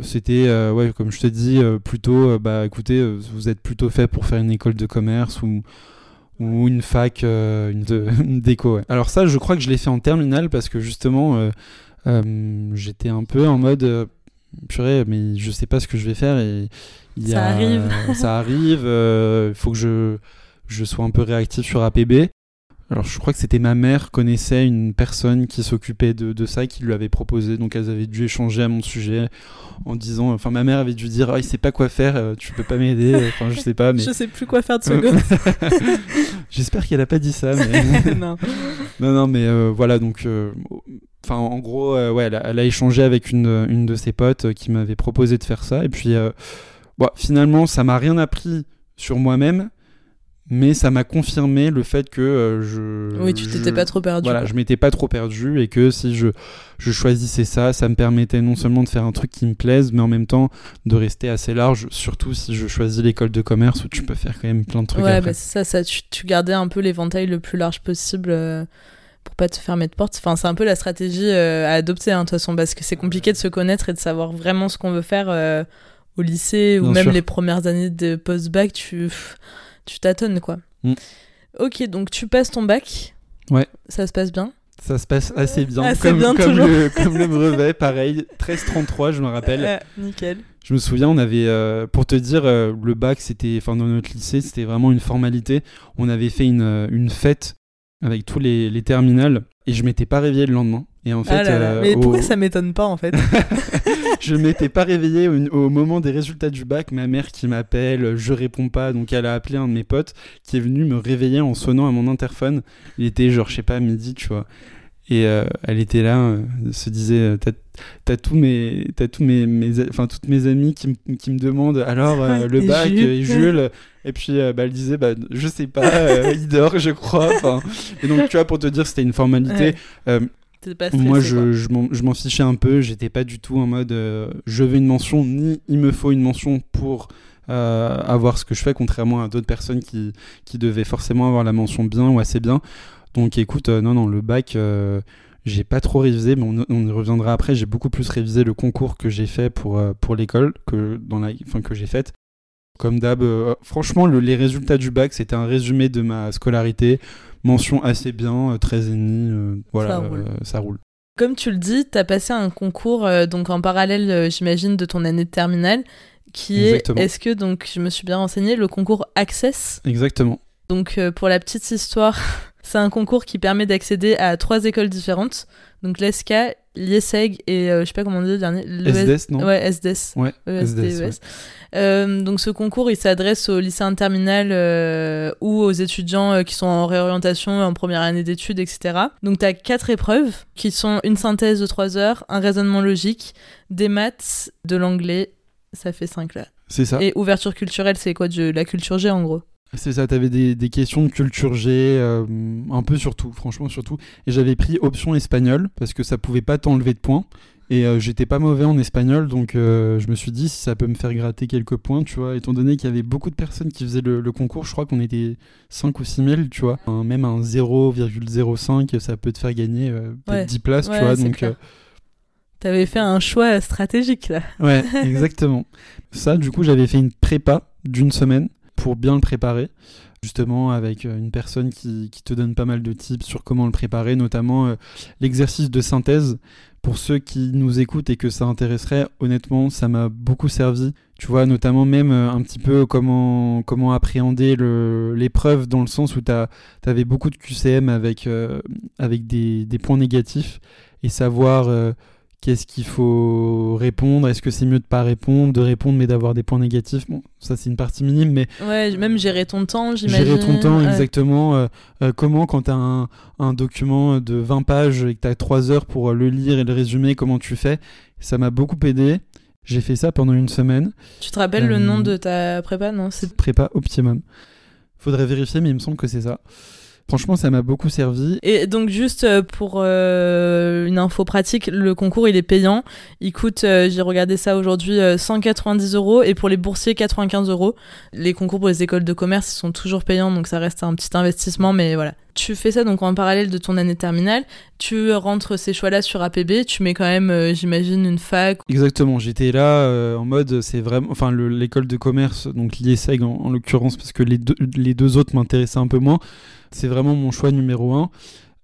c'était, ouais, comme je te dis, plutôt, bah, écoutez, vous êtes plutôt fait pour faire une école de commerce ou ou une fac, euh, une, *laughs* déco. Alors ça, je crois que je l'ai fait en terminale parce que justement, euh, euh, j'étais un peu en mode purée, mais je sais pas ce que je vais faire et il *laughs* ça arrive. ça arrive. Il faut que je je sois un peu réactif sur APB. Alors je crois que c'était ma mère connaissait une personne qui s'occupait de, de, ça, qui lui avait proposé, donc elles avaient dû échanger à mon sujet en disant, enfin ma mère avait dû dire, ah il sait pas quoi faire, euh, tu peux pas m'aider, *laughs* enfin je sais pas, mais je sais plus quoi faire de ce gars. *laughs* J'espère qu'elle a pas dit ça, mais *laughs* non. non non mais euh, voilà donc, euh, enfin en gros ouais elle a, elle a, échangé avec une, une de ses potes qui m'avait proposé de faire ça et puis bon, finalement ça m'a rien appris sur moi-même mais ça m'a confirmé le fait que euh, je oui tu t'étais pas trop perdu voilà je m'étais pas trop perdu et que si je je choisissais ça ça me permettait non seulement de faire un truc qui me plaise mais en même temps de rester assez large surtout si je choisis l'école de commerce où tu peux faire quand même plein de trucs ouais bah c'est ça ça tu, tu, gardais un peu l'éventail le plus large possible euh, pour pas te fermer de porte. Enfin c'est un peu la stratégie euh, à adopter hein, de toute façon parce que c'est compliqué de se connaître et de savoir vraiment ce qu'on veut faire au lycée ou même les premières années de post-bac tu tu tâtonnes quoi. Mm. Ok, donc tu passes ton bac. Ouais. Ça se passe bien. Ça se passe assez bien. comme, le, comme, le, brevet, pareil. 13-33, je me rappelle. nickel. Je me souviens, on avait, euh, pour te dire, euh, le bac, c'était, enfin, dans notre lycée, c'était vraiment une formalité. On avait fait une, euh, une fête avec tous les, les terminales et je m'étais pas réveillé le lendemain. Et en fait, ah mais pourquoi ça m'étonne pas en fait *laughs* *laughs* je m'étais pas réveillé au, moment des résultats du bac. Ma mère qui m'appelle, je réponds pas, donc elle a appelé un de mes potes qui est venu me réveiller en sonnant à mon interphone. Il était genre, je sais pas, midi, tu vois. Et euh, elle était là, euh, se disait, euh, t'as tous mes, as tous mes, mes, enfin toutes mes amies qui, qui me demandent alors *laughs* le bac et Jules. Et puis bah, elle disait, bah je sais pas, il dort, je crois. Et donc tu vois pour te dire, c'était une formalité. Moi, je, je m'en fichais un peu. J'étais pas du tout en mode euh, je veux une mention, ni il me faut une mention pour euh, avoir ce que je fais, contrairement à d'autres personnes qui, qui devaient forcément avoir la mention bien ou assez bien. Donc écoute, euh, non, non, le bac, j'ai pas trop révisé, mais on, y reviendra après. J'ai beaucoup plus révisé le concours que j'ai fait pour, pour l'école, que, dans la, fin, que j'ai faite. Comme d'hab, franchement, les résultats du bac, c'était un résumé de ma scolarité mention assez bien, 13 et demi, voilà, euh, ça roule. Comme tu le dis, tu as passé un concours euh, donc en parallèle, euh, j'imagine, de ton année de terminale, qui est, est-ce que, donc je me suis bien renseigné, le concours Access? Exactement. Donc pour la petite histoire, c'est un concours qui permet d'accéder à trois écoles différentes, donc l'ESCA, l'IESEG et je sais pas comment on dit le dernier. SDS, non Ouais, SDS. Ouais, SDS. Euh, donc ce concours, il s'adresse aux lycéens terminales euh, ou aux étudiants euh, qui sont en réorientation en première année d'études, etc. Donc tu as quatre épreuves qui sont une synthèse de 3 heures, un raisonnement logique, des maths, de l'anglais, ça fait 5 là. C'est ça. Et ouverture culturelle, c'est quoi? De la culture G en gros c'est ça, t'avais des, des questions de culture G, un peu sur tout, franchement sur tout. Et j'avais pris option espagnol parce que ça pouvait pas t'enlever de points. Et euh, j'étais pas mauvais en espagnol, donc euh, je me suis dit si ça peut me faire gratter quelques points, tu vois, étant donné qu'il y avait beaucoup de personnes qui faisaient le, concours, je crois qu'on était 5 ou 6 000, tu vois. même un 0,05, ça peut te faire gagner euh, peut-être 10 places, tu vois. Donc, T'avais fait un choix stratégique là. Ouais, *laughs* exactement. Ça, du coup, j'avais fait une prépa d'une semaine pour bien le préparer justement avec une personne qui, te donne pas mal de tips sur comment le préparer, notamment l'exercice de synthèse pour ceux qui nous écoutent et que ça intéresserait, honnêtement, ça m'a beaucoup servi. Tu vois, notamment même euh, un petit peu comment, comment appréhender l'épreuve dans le sens où tu avais beaucoup de QCM avec, euh, avec des, points négatifs et savoir euh, Qu'est-ce qu'il faut répondre? Est-ce que c'est mieux de pas répondre, de répondre mais d'avoir des points négatifs? Bon, ça c'est une partie minime, mais ouais, même gérer ton temps, j'imagine. Gérer ton temps, exactement. Euh, euh, comment quand tu as un, un, document de 20 pages et que tu as 3 heures pour le lire et le résumer, comment tu fais? Ça m'a beaucoup aidé. J'ai fait ça pendant une semaine. Tu te rappelles le nom euh, de ta prépa? Non, c'est prépa Optimum. Faudrait vérifier, mais il me semble que c'est ça. Franchement, ça m'a beaucoup servi. Et donc, juste euh, pour euh, une info pratique, le concours, il est payant. Il coûte, euh, j'ai regardé ça aujourd'hui, 190 euros et pour les boursiers, 95 euros. Les concours pour les écoles de commerce, ils sont toujours payants, donc ça reste un petit investissement, mais voilà. Tu fais ça donc en parallèle de ton année terminale. Tu rentres ces choix-là sur APB. Tu mets quand même, j'imagine, une fac. Exactement. J'étais là en mode, c'est vraiment, enfin, l'école de commerce, donc l'IESEG en, en l'occurrence, parce que les deux, les deux autres m'intéressaient un peu moins. C'est vraiment mon choix numéro un.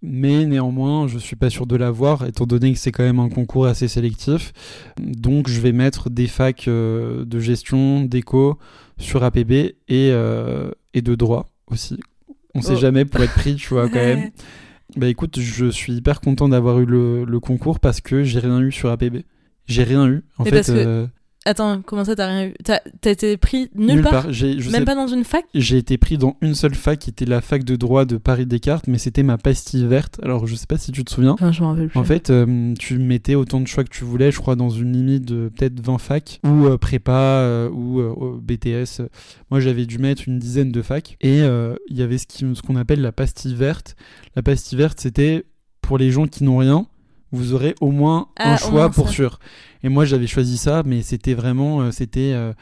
Mais néanmoins, je suis pas sûr de l'avoir, étant donné que c'est quand même un concours assez sélectif. Donc, je vais mettre des facs euh, de gestion, d'éco sur APB et, euh, et de droit aussi. On sait oh. jamais pour être pris, tu vois, quand même. *laughs* Bah écoute, je suis hyper content d'avoir eu le, concours parce que j'ai rien eu sur APB. J'ai rien eu. En fait, euh, Attends, comment ça, t'as rien eu? T'as été pris nulle, part, Même pas dans une fac? J'ai été pris dans une seule fac qui était la fac de droit de Paris Descartes, mais c'était ma pastille verte. Alors, je sais pas si tu te souviens. je rappelle plus. En fait, euh, tu mettais autant de choix que tu voulais, je crois, dans une limite de peut-être 20 facs, ou euh, prépa, euh, ou BTS. Moi, j'avais dû mettre une dizaine de facs. Et il y avait ce qu'on ce appelle la pastille verte. La pastille verte, c'était pour les gens qui n'ont rien vous aurez au moins un ah, choix pour sûr. Et moi, j'avais choisi ça, mais c'était vraiment, euh, c'était euh,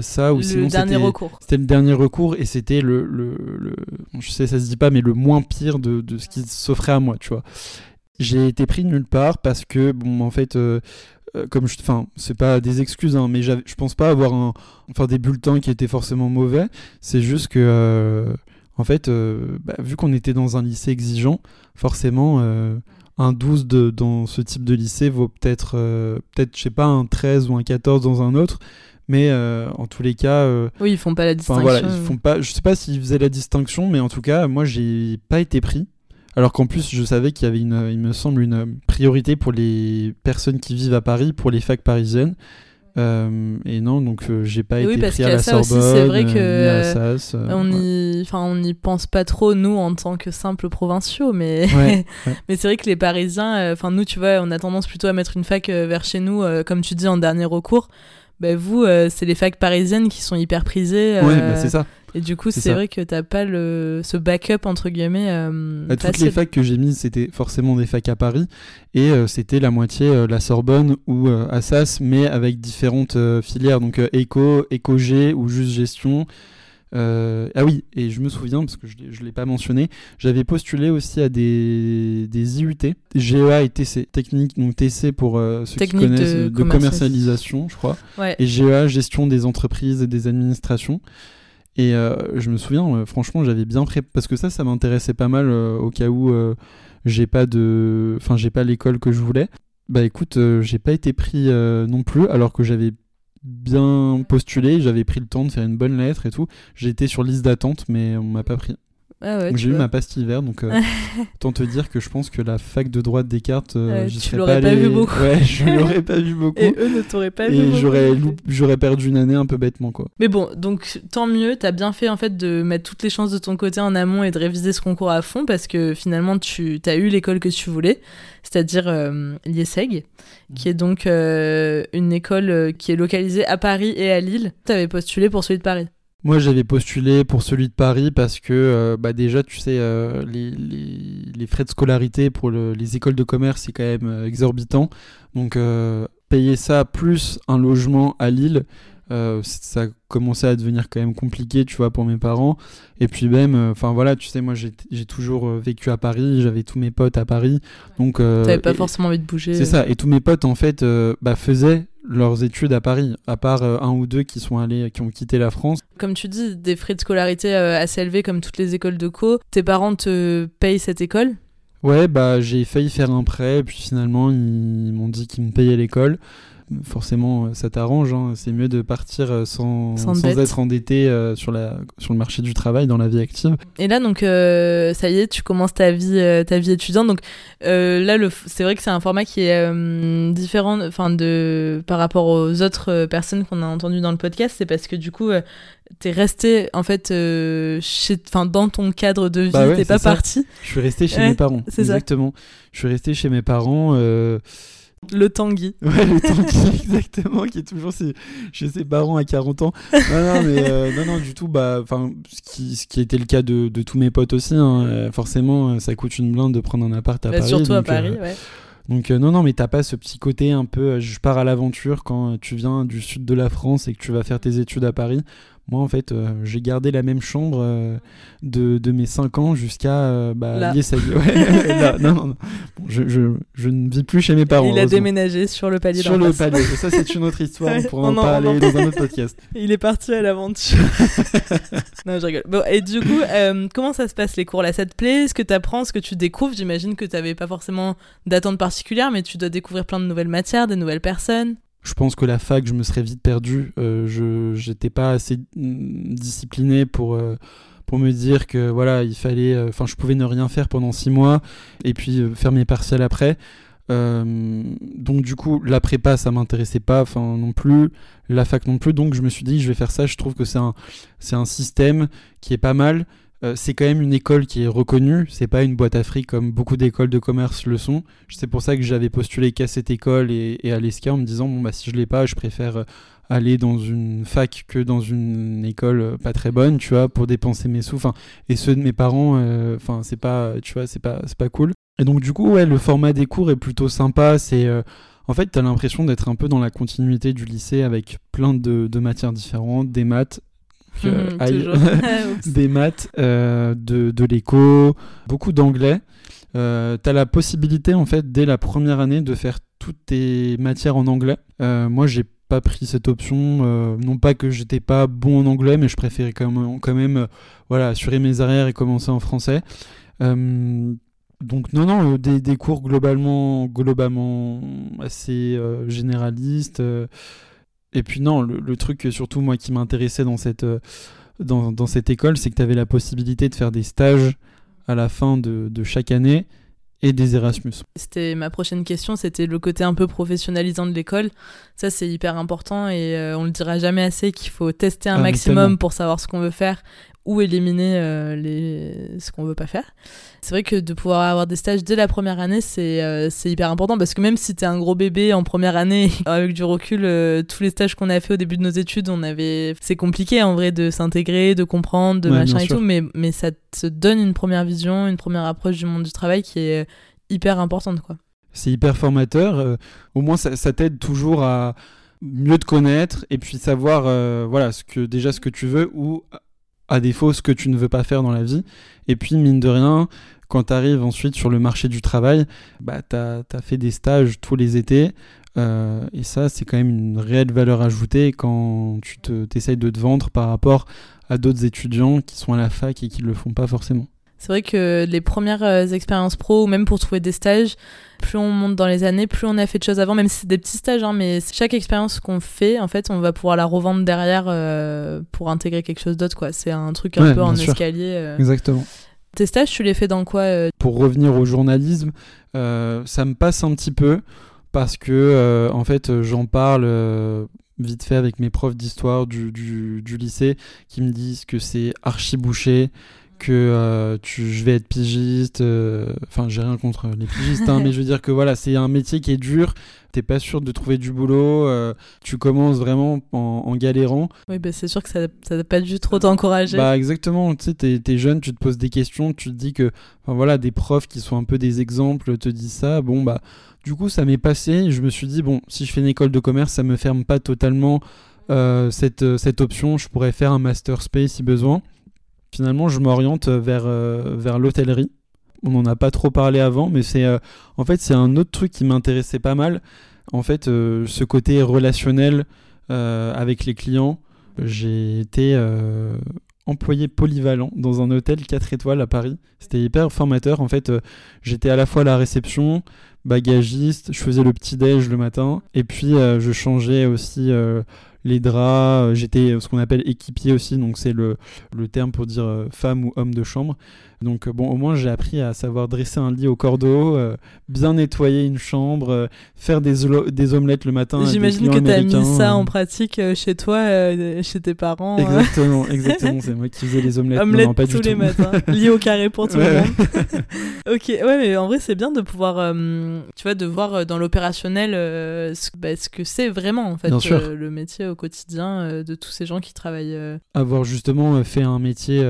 ça ou le sinon dernier recours. C'était le dernier recours et c'était le, le, le, je sais, ça se dit pas, mais le moins pire de, de ce qui s'offrait à moi, tu vois. J'ai été pris nulle part parce que, bon, en fait, euh, comme je, enfin, c'est pas des excuses, hein, mais je pense pas avoir un, enfin, des bulletins qui étaient forcément mauvais. C'est juste que, en fait, bah, vu qu'on était dans un lycée exigeant, forcément un 12 de, dans ce type de lycée vaut peut-être, euh, peut-être, je sais pas, un 13 ou un 14 dans un autre. Mais euh, en tous les cas. Euh, oui, ils font pas la distinction. Voilà, ils font pas, je sais pas s'ils faisaient la distinction, mais en tout cas, moi, j'ai pas été pris. Alors qu'en plus, je savais qu'il y avait, une, il me semble, une priorité pour les personnes qui vivent à Paris, pour les facs parisiennes. Euh, et non, donc euh, j'ai pas été pris à la Sorbonne, c'est vrai que euh, on y, enfin on n'y pense pas trop nous en tant que simples provinciaux, mais *laughs* mais c'est vrai que les Parisiens, enfin nous tu vois, on a tendance plutôt à mettre une fac vers chez nous, comme tu dis en dernier recours. Ben vous, c'est les facs parisiennes qui sont hyper prisées. Ouais, bah, c'est ça. Et du coup, c'est vrai que t'as pas le, ce backup, entre guillemets. Euh, bah, toutes les facs que j'ai mises, c'était forcément des facs à Paris. Et euh, c'était la moitié euh, la Sorbonne ou Assas, mais avec différentes filières. Donc éco, éco-G ou juste gestion. Ah oui, et je me souviens, parce que je ne l'ai pas mentionné, j'avais postulé aussi à des, des IUT, GEA et TC, technique, donc TC pour ceux qui connaissent, de, commercialisation, je crois, et GEA, gestion des entreprises et des administrations. Et euh, je me souviens, euh, franchement, j'avais bien prêt parce que ça, ça m'intéressait pas mal euh, au cas où j'ai pas de, enfin, j'ai pas l'école que je voulais. Bah écoute, j'ai pas été pris non plus, alors que j'avais bien postulé, j'avais pris le temps de faire une bonne lettre et tout. J'étais sur liste d'attente, mais on m'a pas pris. Ah j'ai eu ma pastille verte, donc euh, *laughs* autant te dire que je pense que la fac de droit de Descartes, euh, j'y serais pas, allé... pas vu beaucoup. Ouais, je *laughs* l'aurais pas vu beaucoup. Et eux ne t'auraient pas vu Et j'aurais, j'aurais perdu une année un peu bêtement, quoi. Mais bon, donc tant mieux, t'as bien fait en fait de mettre toutes les chances de ton côté en amont et de réviser ce concours à fond parce que finalement tu as eu l'école que tu voulais, c'est-à-dire euh, l'IESEG, qui est donc euh, une école qui est localisée à Paris et à Lille. T'avais postulé pour celui de Paris. Moi, j'avais postulé pour celui de Paris parce que, euh, bah déjà, tu sais, euh, les, les, les, frais de scolarité pour le, les écoles de commerce, c'est quand même euh, exorbitant. Donc, payer ça plus un logement à Lille, ça commençait à devenir quand même compliqué, tu vois, pour mes parents. Et puis même, enfin voilà, tu sais, moi, j'ai toujours vécu à Paris, j'avais tous mes potes à Paris. Donc, t'avais pas forcément envie de bouger. C'est ça. Et tous mes potes, en fait, bah, faisaient leurs études à Paris, à part euh, un ou deux qui sont allés, qui ont quitté la France. Comme tu dis, des frais de scolarité euh, assez élevés comme toutes les écoles de co. Tes parents te payent cette école? Ouais, bah j'ai failli faire un prêt, puis finalement ils m'ont dit qu'ils me payaient l'école forcément euh, ça t'arrange. Hein. C'est mieux de partir euh, sans, sans, être endetté euh, sur, la, sur le marché du travail, dans la vie active. Et là, donc, ça y est, tu commences ta vie, ta vie étudiante. Donc là, c'est vrai que c'est un format qui est différent enfin, de, par rapport aux autres personnes qu'on a entendues dans le podcast. C'est parce que du coup, t'es resté en fait chez, dans ton cadre de vie, bah t'es pas parti. Je suis resté chez mes parents. Exactement. Je suis resté chez mes parents. Le Tanguy. *laughs* Ouais, le Tanguy, *laughs* exactement, qui est toujours chez ses parents à 40 ans. Non, non, mais euh, non, non, du tout, bah, ce qui, ce qui était le cas de, de tous mes potes aussi. Hein, euh, forcément, ça coûte une blinde de prendre un appart à bah, Paris. Surtout à Paris, ouais. Donc non, non, mais t'as pas ce petit côté un peu, je pars à l'aventure quand tu viens du sud de la France et que tu vas faire tes études à Paris. Moi, en fait, euh, j'ai gardé la même chambre euh, de, de, mes 5 ans jusqu'à euh, bah. Ouais, *laughs* non, non, non. je, je, je, ne vis plus chez mes parents. Il a déménagé sur le palier Sur le palier. Et ça, c'est une autre histoire. on pourra en parler dans un autre podcast. *laughs* Il est parti à l'aventure. *laughs* non, je rigole. Bon, et du coup, comment ça se passe les cours là? Ça te plaît? Ce que tu apprends Ce que tu découvres? J'imagine que tu n'avais pas forcément d'attente particulière, mais tu dois découvrir plein de nouvelles matières, des nouvelles personnes je pense que la fac, je me serais vite perdu. Euh, je n'étais pas assez mm, discipliné pour, euh, pour me dire que voilà, il fallait. Euh, enfin, je pouvais ne rien faire pendant six mois et puis faire mes partiels après. donc du coup, la prépa, ça m'intéressait pas, enfin non plus, la fac non plus. Donc je me suis dit, je vais faire ça. Je trouve que c'est un, c'est un système qui est pas mal. Euh, c'est quand même une école qui est reconnue, c'est pas une boîte à fric comme beaucoup d'écoles de commerce le sont. C'est pour ça que j'avais postulé qu'à cette école et, à l'ESCA en me disant bon bah si je l'ai pas, je préfère euh, aller dans une fac que dans une école euh, pas très bonne, tu vois, pour dépenser mes sous. Enfin, et ceux de mes parents, enfin c'est pas, tu vois, c'est pas, c'est pas cool. Et donc du coup ouais, le format des cours est plutôt sympa. C'est en fait, tu as l'impression d'être un peu dans la continuité du lycée avec plein de, de matières différentes, des maths, euh, mhm, *laughs* *laughs* des maths, euh, de, de l'éco, beaucoup d'anglais. Euh, tu as la possibilité, en fait, dès la première année, de faire toutes tes matières en anglais. moi, j'ai pas pris cette option. non pas que j'étais pas bon en anglais, mais je préférais quand même, quand même voilà, assurer mes arrières et commencer en français. donc non, non, des, des, cours globalement, globalement assez généralistes. Et puis non, le, truc surtout moi qui m'intéressait dans cette, euh, dans, dans cette école, c'est que tu avais la possibilité de faire des stages à la fin de, de chaque année et des Erasmus. C'était ma prochaine question, c'était le côté un peu professionnalisant de l'école. Ça, c'est hyper important et euh, on le dira jamais assez qu'il faut tester un ah, maximum pour savoir ce qu'on veut faire ou éliminer euh, les... ce qu'on veut pas faire. C'est vrai que de pouvoir avoir des stages dès la première année, c'est euh, hyper important parce que même si tu es un gros bébé en première année, *laughs* avec du recul, euh, tous les stages qu'on a fait au début de nos études, on avait c'est compliqué en vrai de s'intégrer, de comprendre, de machin et tout, mais, mais ça te donne une première vision, une première approche du monde du travail qui est hyper importante. quoi. C'est hyper formateur. au moins, ça, ça t'aide toujours à mieux te connaître et puis savoir voilà ce que déjà ce que tu veux ou à défaut ce que tu ne veux pas faire dans la vie. Et puis, mine de rien, quand tu arrives ensuite sur le marché du travail, bah, tu as, fait des stages tous les étés. Euh, et ça, c'est quand même une réelle valeur ajoutée quand tu t'essayes de te vendre par rapport à d'autres étudiants qui sont à la fac et qui ne le font pas forcément. C'est vrai que les premières euh, expériences pro, ou même pour trouver des stages, plus on monte dans les années, plus on a fait de choses avant, même si c'est des petits stages, hein, mais chaque expérience qu'on fait, en fait, on va pouvoir la revendre derrière euh, pour intégrer quelque chose d'autre, quoi. C'est un truc un peu en escalier. Euh. Exactement. Tes stages, tu les fais dans quoi Pour revenir au journalisme, ça me passe un petit peu parce que, en fait, j'en parle vite fait avec mes profs d'histoire du, du, du, lycée qui me disent que c'est archi bouché, que euh, tu, je vais être pigiste. Euh, enfin, j'ai rien contre les pigistes, hein, *laughs* mais je veux dire que voilà, c'est un métier qui est dur. T'es pas sûr de trouver du boulot. Euh, tu commences vraiment en, galérant. Oui, bah, c'est sûr que ça n'a pas dû trop t'encourager. Bah, exactement. Tu sais, t'es es jeune, tu te poses des questions, tu te dis que, voilà, des profs qui sont un peu des exemples te disent ça. Bon, bah, du coup, ça m'est passé. Je me suis dit, bon, si je fais une école de commerce, ça me ferme pas totalement cette, cette option. Je pourrais faire un master space si besoin finalement, je m'oriente vers, euh, vers l'hôtellerie. On n'en a pas trop parlé avant, mais c'est euh, en fait c'est un autre truc qui m'intéressait pas mal. En fait, euh, ce côté relationnel avec les clients. J'ai été employé polyvalent dans un hôtel 4 étoiles à Paris. C'était hyper formateur. En fait, j'étais à la fois à la réception, bagagiste, je faisais le petit déj le matin, et puis je changeais aussi les draps. J'étais ce qu'on appelle équipier aussi, donc c'est le, le terme pour dire femme ou homme de chambre. Donc bon, au moins j'ai appris à savoir dresser un lit au cordeau, bien nettoyer une chambre, faire des, des omelettes le matin. J'imagine que tu as mis ça en pratique chez toi, chez tes parents. Exactement, *laughs* exactement. C'est moi qui faisais les omelettes. Omelettes pas tous les matins. *laughs* lit au carré pour tout le monde. *laughs* ok, ouais, mais en vrai c'est bien de pouvoir, tu vois, de voir dans l'opérationnel bah, ce, que c'est vraiment en fait le métier au quotidien de tous ces gens qui travaillent. Avoir justement fait un métier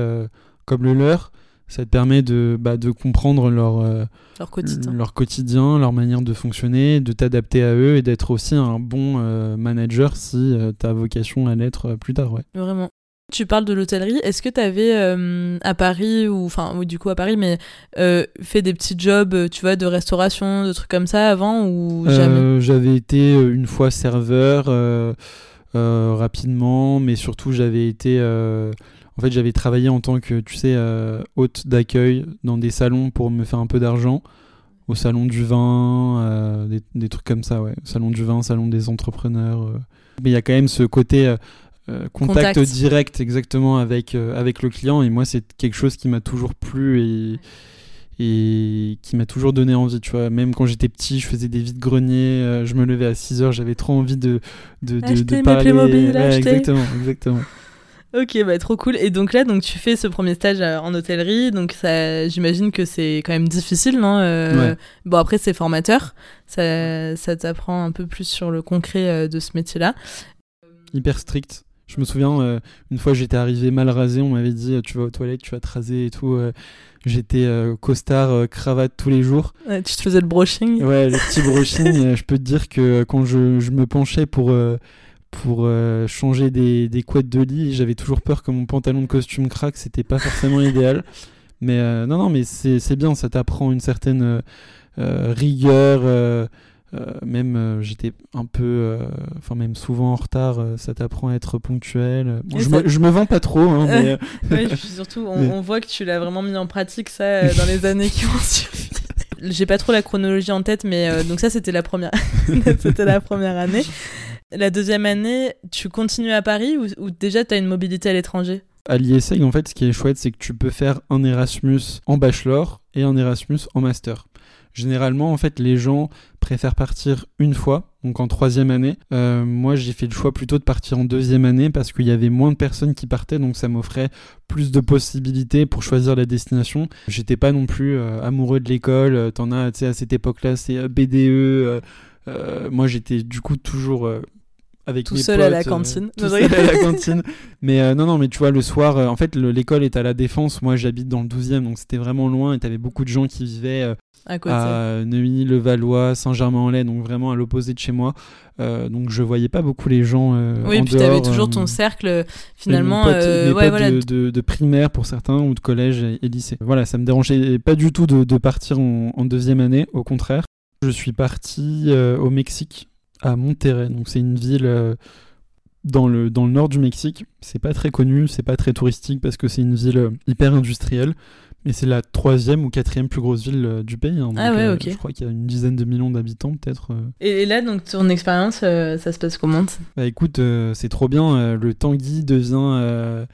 comme le leur ça te permet de, bah, de comprendre leur, euh, leur, quotidien. leur quotidien, leur manière de fonctionner, de t'adapter à eux et d'être aussi un bon euh, manager si euh, tu as vocation à l'être plus tard. Ouais. Vraiment. Tu parles de l'hôtellerie. Est-ce que tu avais à Paris, ou enfin, du coup à Paris, mais fait des petits jobs, tu vois, de restauration, de trucs comme ça avant ou jamais? J'avais été une fois serveur rapidement, mais surtout j'avais été en fait, j'avais travaillé en tant que, tu sais, euh, hôte d'accueil dans des salons pour me faire un peu d'argent. Au salon du vin, euh, des, trucs comme ça, ouais. Salon du vin, salon des entrepreneurs. Euh. Mais il y a quand même ce côté contact, direct, exactement, avec, avec le client. Et moi, c'est quelque chose qui m'a toujours plu et et qui m'a toujours donné envie, tu vois. Même quand j'étais petit, je faisais des vides-greniers, je me levais à 6 heures, j'avais trop envie de, de, de, de parler. Ouais, exactement, exactement. *laughs* Ok, bah trop cool. Et donc là, donc tu fais ce premier stage euh, en hôtellerie, donc ça, j'imagine que c'est quand même difficile, non euh, Bon après c'est formateur, ça, ça t'apprend un peu plus sur le concret euh, de ce métier-là. Hyper strict. Je me souviens, une fois j'étais arrivé mal rasé, on m'avait dit tu vas aux toilettes, tu vas te raser et tout. J'étais costard, cravate tous les jours. tu te faisais le brushing Ouais, le petit brushing. je peux te dire que quand je, je me penchais pour pour euh, changer des, des, couettes de lit. J'avais toujours peur que mon pantalon de costume craque, c'était pas forcément idéal. Mais euh, non, non, mais c'est bien, ça t'apprend une certaine euh, même j'étais un peu, enfin même souvent en retard, ça t'apprend à être ponctuel. je, me, je, me, vends pas trop, hein, mais... *laughs* ouais, *laughs* surtout, on, on, voit que tu l'as vraiment mis en pratique ça dans les *laughs* années qui ont suivi. J'ai pas trop la chronologie en tête, mais donc ça c'était la première, c'était la première année. La deuxième année, tu continues à Paris ou, déjà tu as une mobilité à l'étranger? À l'ISEG, en fait, ce qui est chouette, c'est que tu peux faire un Erasmus en bachelor et un Erasmus en master. Généralement, en fait, les gens préfèrent partir une fois, donc en troisième année. Euh, moi, j'ai fait le choix plutôt de partir en deuxième année parce qu'il y avait moins de personnes qui partaient, donc ça m'offrait plus de possibilités pour choisir la destination. J'étais pas non plus euh, amoureux de l'école. T'en as, tu sais, à cette époque-là, c'est euh, BDE. moi, j'étais du coup toujours avec tout seul à la cantine. tout seul à la *laughs* cantine. Mais euh, non, non, mais tu vois, le soir, euh, en fait, l'école est à la Défense. Moi, j'habite dans le 12e, donc c'était vraiment loin. Et t'avais beaucoup de gens qui vivaient euh, à, à Neuilly, le Valois, Saint-Germain-en-Laye, donc vraiment à l'opposé de chez moi. donc je voyais pas beaucoup les gens. oui, et puis t'avais toujours ton cercle, finalement. ouais, voilà. de, de, primaire pour certains ou de collège et, lycée. Voilà, ça me dérangeait pas du tout de, de partir en, en deuxième année, au contraire. Je suis parti au Mexique à Monterrey. Donc c'est une ville euh, dans, le, dans le nord du Mexique. C'est pas très connu, c'est pas très touristique parce que c'est une ville euh, hyper industrielle. Mais c'est la troisième ou quatrième plus grosse ville euh, du pays. Hein. ah ouais, ok. Je crois qu'il y a une dizaine de millions d'habitants peut-être. Et, là, donc ton expérience, ça se passe comment Bah écoute, c'est trop bien. le Tanguy devient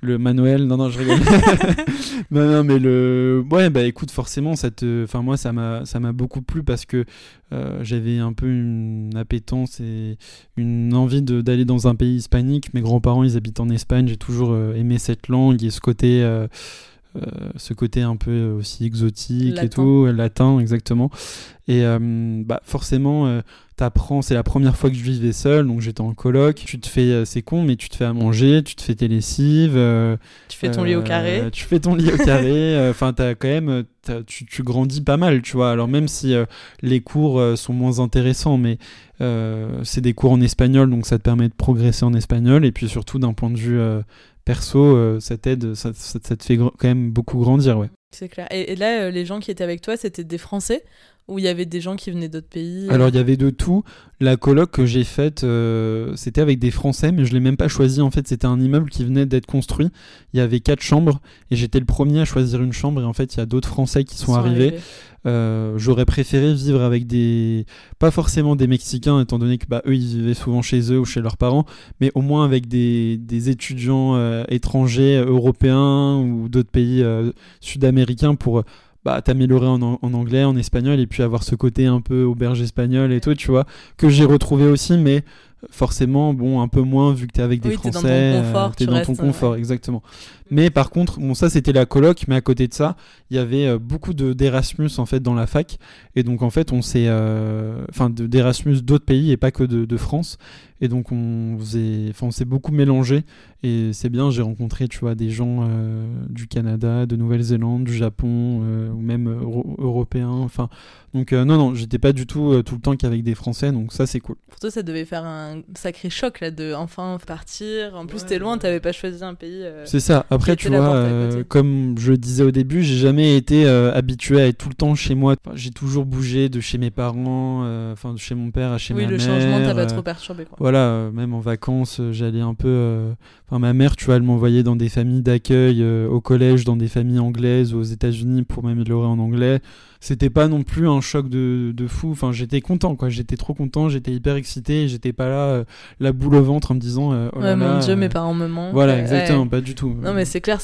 le Manuel, non, non, je rigole. *laughs* non, non, mais le. Ouais, bah écoute, forcément, ça te. Enfin, moi, ça m'a, ça m'a beaucoup plu parce que euh, j'avais un peu une appétence et une envie d'aller dans un pays hispanique. Mes grands-parents, ils habitent en Espagne. J'ai toujours euh, aimé cette langue et ce côté. Euh, ce côté un peu aussi exotique et tout, latin exactement. Et bah forcément, t'apprends, c'est la première fois que je vivais seul, donc j'étais en coloc. Tu te fais, euh, c'est con, mais tu te fais à manger, tu te fais tes lessives. Euh, tu fais ton lit au carré. Euh, tu fais ton lit au carré. *laughs* Enfin, t'as quand même, tu, tu, grandis pas mal, tu vois. Alors même si les cours sont moins intéressants, mais c'est des cours en espagnol, donc ça te permet de progresser en espagnol. Et puis surtout d'un point de vue perso, ça t'aide, ça, ça, te fait quand même beaucoup grandir, ouais. C'est clair. Et, et, là, les gens qui étaient avec toi, c'était des Français où il y avait des gens qui venaient d'autres pays? Euh. Alors il y avait de tout. La coloc que j'ai faite, euh, c'était avec des Français, mais je l'ai même pas choisi. En fait, c'était un immeuble qui venait d'être construit. Il y avait quatre chambres et j'étais le premier à choisir une chambre. Et en fait, il y a d'autres Français qui sont, arrivés. Euh, j'aurais préféré vivre avec des, pas forcément des Mexicains, étant donné que bah, eux ils vivaient souvent chez eux ou chez leurs parents, mais au moins avec des, des étudiants euh, étrangers, européens ou d'autres pays euh, sud-américains pour bah, t'améliorer en, en, anglais, en espagnol, et puis avoir ce côté un peu auberge espagnol et tout, tu vois, que j'ai retrouvé aussi, mais forcément, bon, un peu moins vu que t'es avec des Français. T'es dans ton confort, exactement. Mais par contre, bon, ça c'était la coloc, mais à côté de ça, il y avait euh, beaucoup de d'Erasmus en fait dans la fac, et donc en fait on s'est, euh, enfin d'Erasmus d'autres pays et pas que de, de, France, et donc on faisait, enfin on s'est beaucoup mélangé, et c'est bien, j'ai rencontré tu vois des gens euh, du Canada, de Nouvelle-Zélande, du Japon, ou même européens, enfin donc non non, j'étais pas du tout tout le temps qu'avec des Français, donc ça c'est cool. Pour toi ça devait faire un sacré choc là de enfin partir, en plus t'es loin, t'avais pas choisi un pays. C'est ça. Après, tu vois, euh, comme je le disais au début, j'ai jamais été euh, habitué à être tout le temps chez moi. j'ai toujours bougé de chez mes parents, euh, enfin de chez mon père à chez ma mère. Oui, le changement t'a pas trop perturbé. Quoi. Voilà, même en vacances, j'allais un peu. Enfin, ma mère, tu vois, elle m'envoyait dans des familles d'accueil au collège, dans des familles anglaises aux États-Unis pour m'améliorer en anglais c'était pas non plus un choc de, de fou. Enfin, j'étais content, quoi. J'étais trop content, j'étais hyper excité. J'étais pas là, euh, la boule au ventre, en me disant. Euh, oh ouais, mon dieu, euh, mes parents me manquent. Voilà, exactement, pas du tout. Non, mais c'est clair.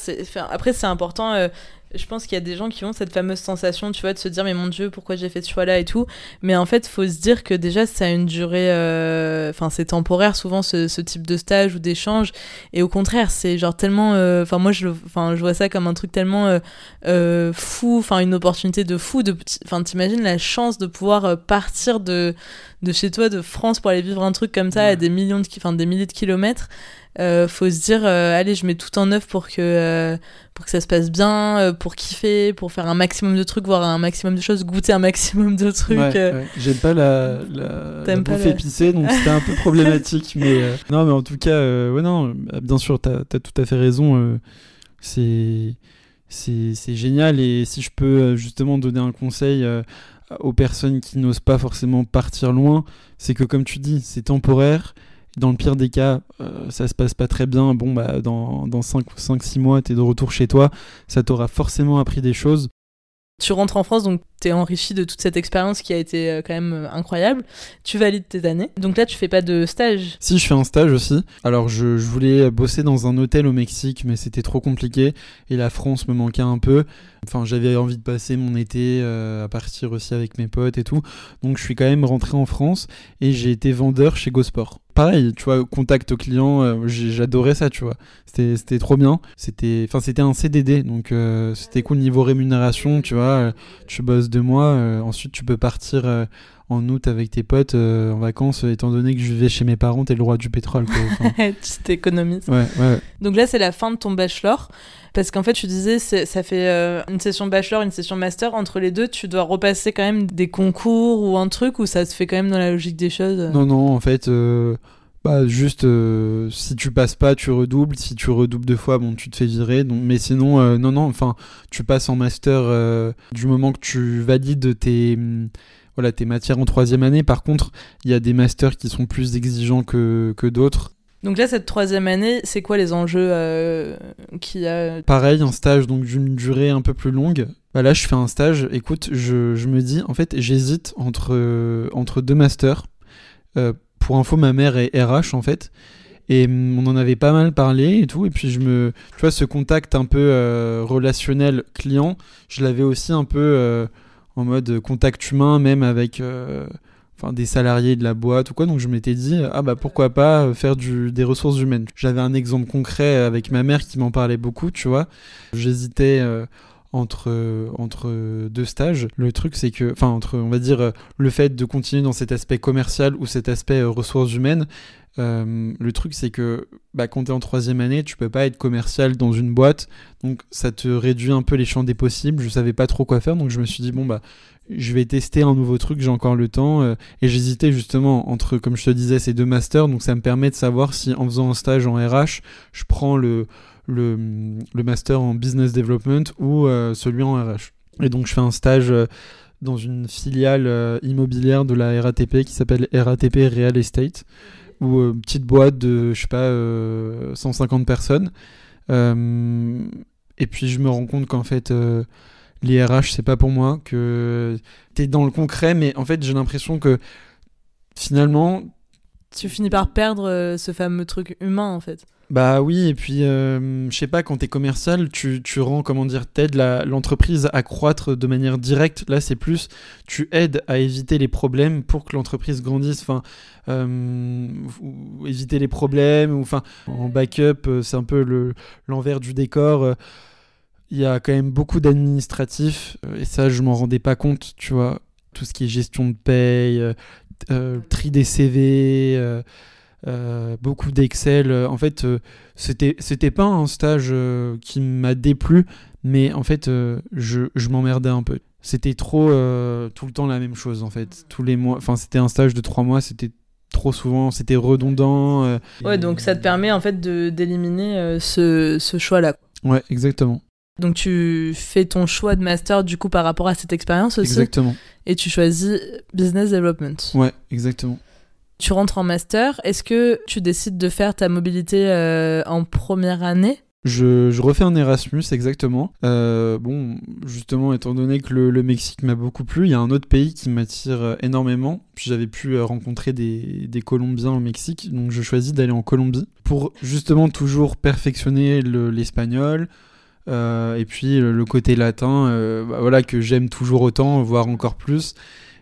Après, c'est important je pense qu'il y a des gens qui ont cette fameuse sensation, tu vois, de se dire mais mon Dieu, pourquoi j'ai fait ce choix-là et tout. Mais en fait, faut se dire que déjà ça a une durée, euh, enfin c'est temporaire souvent ce, type de stage ou d'échange. Et au contraire, c'est genre tellement, euh, enfin moi je, enfin je vois ça comme un truc tellement euh, fou, enfin une opportunité de fou. De, enfin t'imagines la chance de pouvoir partir de de chez toi, de France pour aller vivre un truc comme ça à des millions de, enfin des milliers de kilomètres. Euh, faut se dire euh, allez je mets tout en œuvre pour que euh, pour que ça se passe bien pour kiffer pour faire un maximum de trucs voir un maximum de choses goûter un maximum de trucs j'aime pas la, la, bouffe épicée donc c'était un peu *laughs* problématique mais non mais en tout cas ouais non bien sûr t'as as tout à fait raison c'est c'est génial et si je peux justement donner un conseil aux personnes qui n'osent pas forcément partir loin c'est que comme tu dis c'est temporaire dans le pire des cas, euh, ça se passe pas très bien. Bon, bah, dans, dans 5-6 mois, tu es de retour chez toi. Ça t'aura forcément appris des choses. Tu rentres en France, donc tu es enrichi de toute cette expérience qui a été euh, quand même euh, incroyable. Tu valides tes années. Donc là, tu fais pas de stage Si, je fais un stage aussi. Alors, je, voulais bosser dans un hôtel au Mexique, mais c'était trop compliqué. Et la France me manquait un peu. Enfin, j'avais envie de passer mon été euh, à partir aussi avec mes potes et tout. Donc, je suis quand même rentré en France et j'ai été vendeur chez GoSport pareil, tu vois, contact au client, j'adorais ça, tu vois. C'était trop bien. C'était enfin c'était un CDD, donc c'était cool niveau rémunération, tu vois. Tu bosses deux mois, ensuite tu peux partir en août avec tes potes en vacances, étant donné que je vivais chez mes parents, t'es le roi du pétrole. Quoi. *laughs* tu t'économises. Ouais, ouais. Donc là, c'est la fin de ton bachelor. Parce qu'en fait, tu disais, ça fait euh, une session bachelor, une session master. Entre les deux, tu dois repasser quand même des concours ou un truc ou ça se fait quand même dans la logique des choses? Non, non, en fait. Euh, bah, juste euh, si tu passes pas tu redoubles si tu redoubles deux fois bon tu te fais virer donc mais sinon non non enfin tu passes en master du moment que tu valides tes voilà tes matières en troisième année par contre il y a des masters qui sont plus exigeants que, que d'autres donc là, cette troisième année, c'est quoi les enjeux euh, qu'il y a? Pareil, un stage donc d'une durée un peu plus longue. Bah là, je fais un stage. Écoute, je, je me dis, en fait, j'hésite entre, euh, entre deux masters. Euh, pour info, ma mère est RH en fait. Et mm, on en avait pas mal parlé et tout. Et puis je me, tu vois, ce contact un peu relationnel client, je l'avais aussi un peu en mode contact humain, même avec enfin des salariés de la boîte ou quoi donc je m'étais dit ah bah pourquoi pas euh, faire du, des ressources humaines j'avais un exemple concret avec ma mère qui m'en parlait beaucoup tu vois j'hésitais euh, entre deux stages le truc c'est que enfin entre on va dire le fait de continuer dans cet aspect commercial ou cet aspect euh, ressources humaines le truc c'est que bah, quand tu es en troisième année tu peux pas être commercial dans une boîte donc ça te réduit un peu les champs des possibles je savais pas trop quoi faire donc je me suis dit bon bah je vais tester un nouveau truc, j'ai encore le temps. Euh, et j'hésitais justement entre, comme je te disais, ces deux masters. Donc ça me permet de savoir si en faisant un stage en RH, je prends le, le, le master en business development ou euh, celui en RH. Et donc je fais un stage euh, dans une filiale immobilière de la RATP qui s'appelle RATP Real Estate, ou petite boîte de, je sais pas, 150 personnes. et puis je me rends compte qu'en fait les RH, c'est pas pour moi, que t'es dans le concret, mais en fait, j'ai l'impression que finalement. Tu finis par perdre euh, ce fameux truc humain, en fait. Bah oui, et puis, euh, je sais pas, quand t'es commercial, tu, tu rends, comment dire, t'aides l'entreprise à croître de manière directe. Là, c'est plus, tu aides à éviter les problèmes pour que l'entreprise grandisse. Enfin, euh, éviter les problèmes, enfin, en backup, c'est un peu l'envers du décor il y a quand même beaucoup d'administratifs et ça je m'en rendais pas compte tu vois tout ce qui est gestion de paye euh, euh, tri des CV euh, beaucoup d'Excel en fait c'était c'était pas un stage qui m'a déplu mais en fait je, je m'emmerdais un peu c'était trop tout le temps la même chose en fait tous les mois enfin c'était un stage de trois mois c'était trop souvent, c'était redondant. ouais, donc ça te permet en fait d'éliminer ce, ce choix-là. Ouais, exactement. Donc tu fais ton choix de master du coup par rapport à cette expérience aussi. Exactement. Et tu choisis business development. Ouais, exactement. Tu rentres en master. Est-ce que tu décides de faire ta mobilité euh, en première année? Je, refais un Erasmus, exactement. Euh, bon, justement, étant donné que le, Mexique m'a beaucoup plu, il y a un autre pays qui m'attire euh, énormément. J'avais pu rencontrer des, Colombiens au Mexique, donc je choisis d'aller en Colombie pour justement toujours perfectionner l'espagnol, et puis le, côté latin, bah, voilà que j'aime toujours autant, voire encore plus.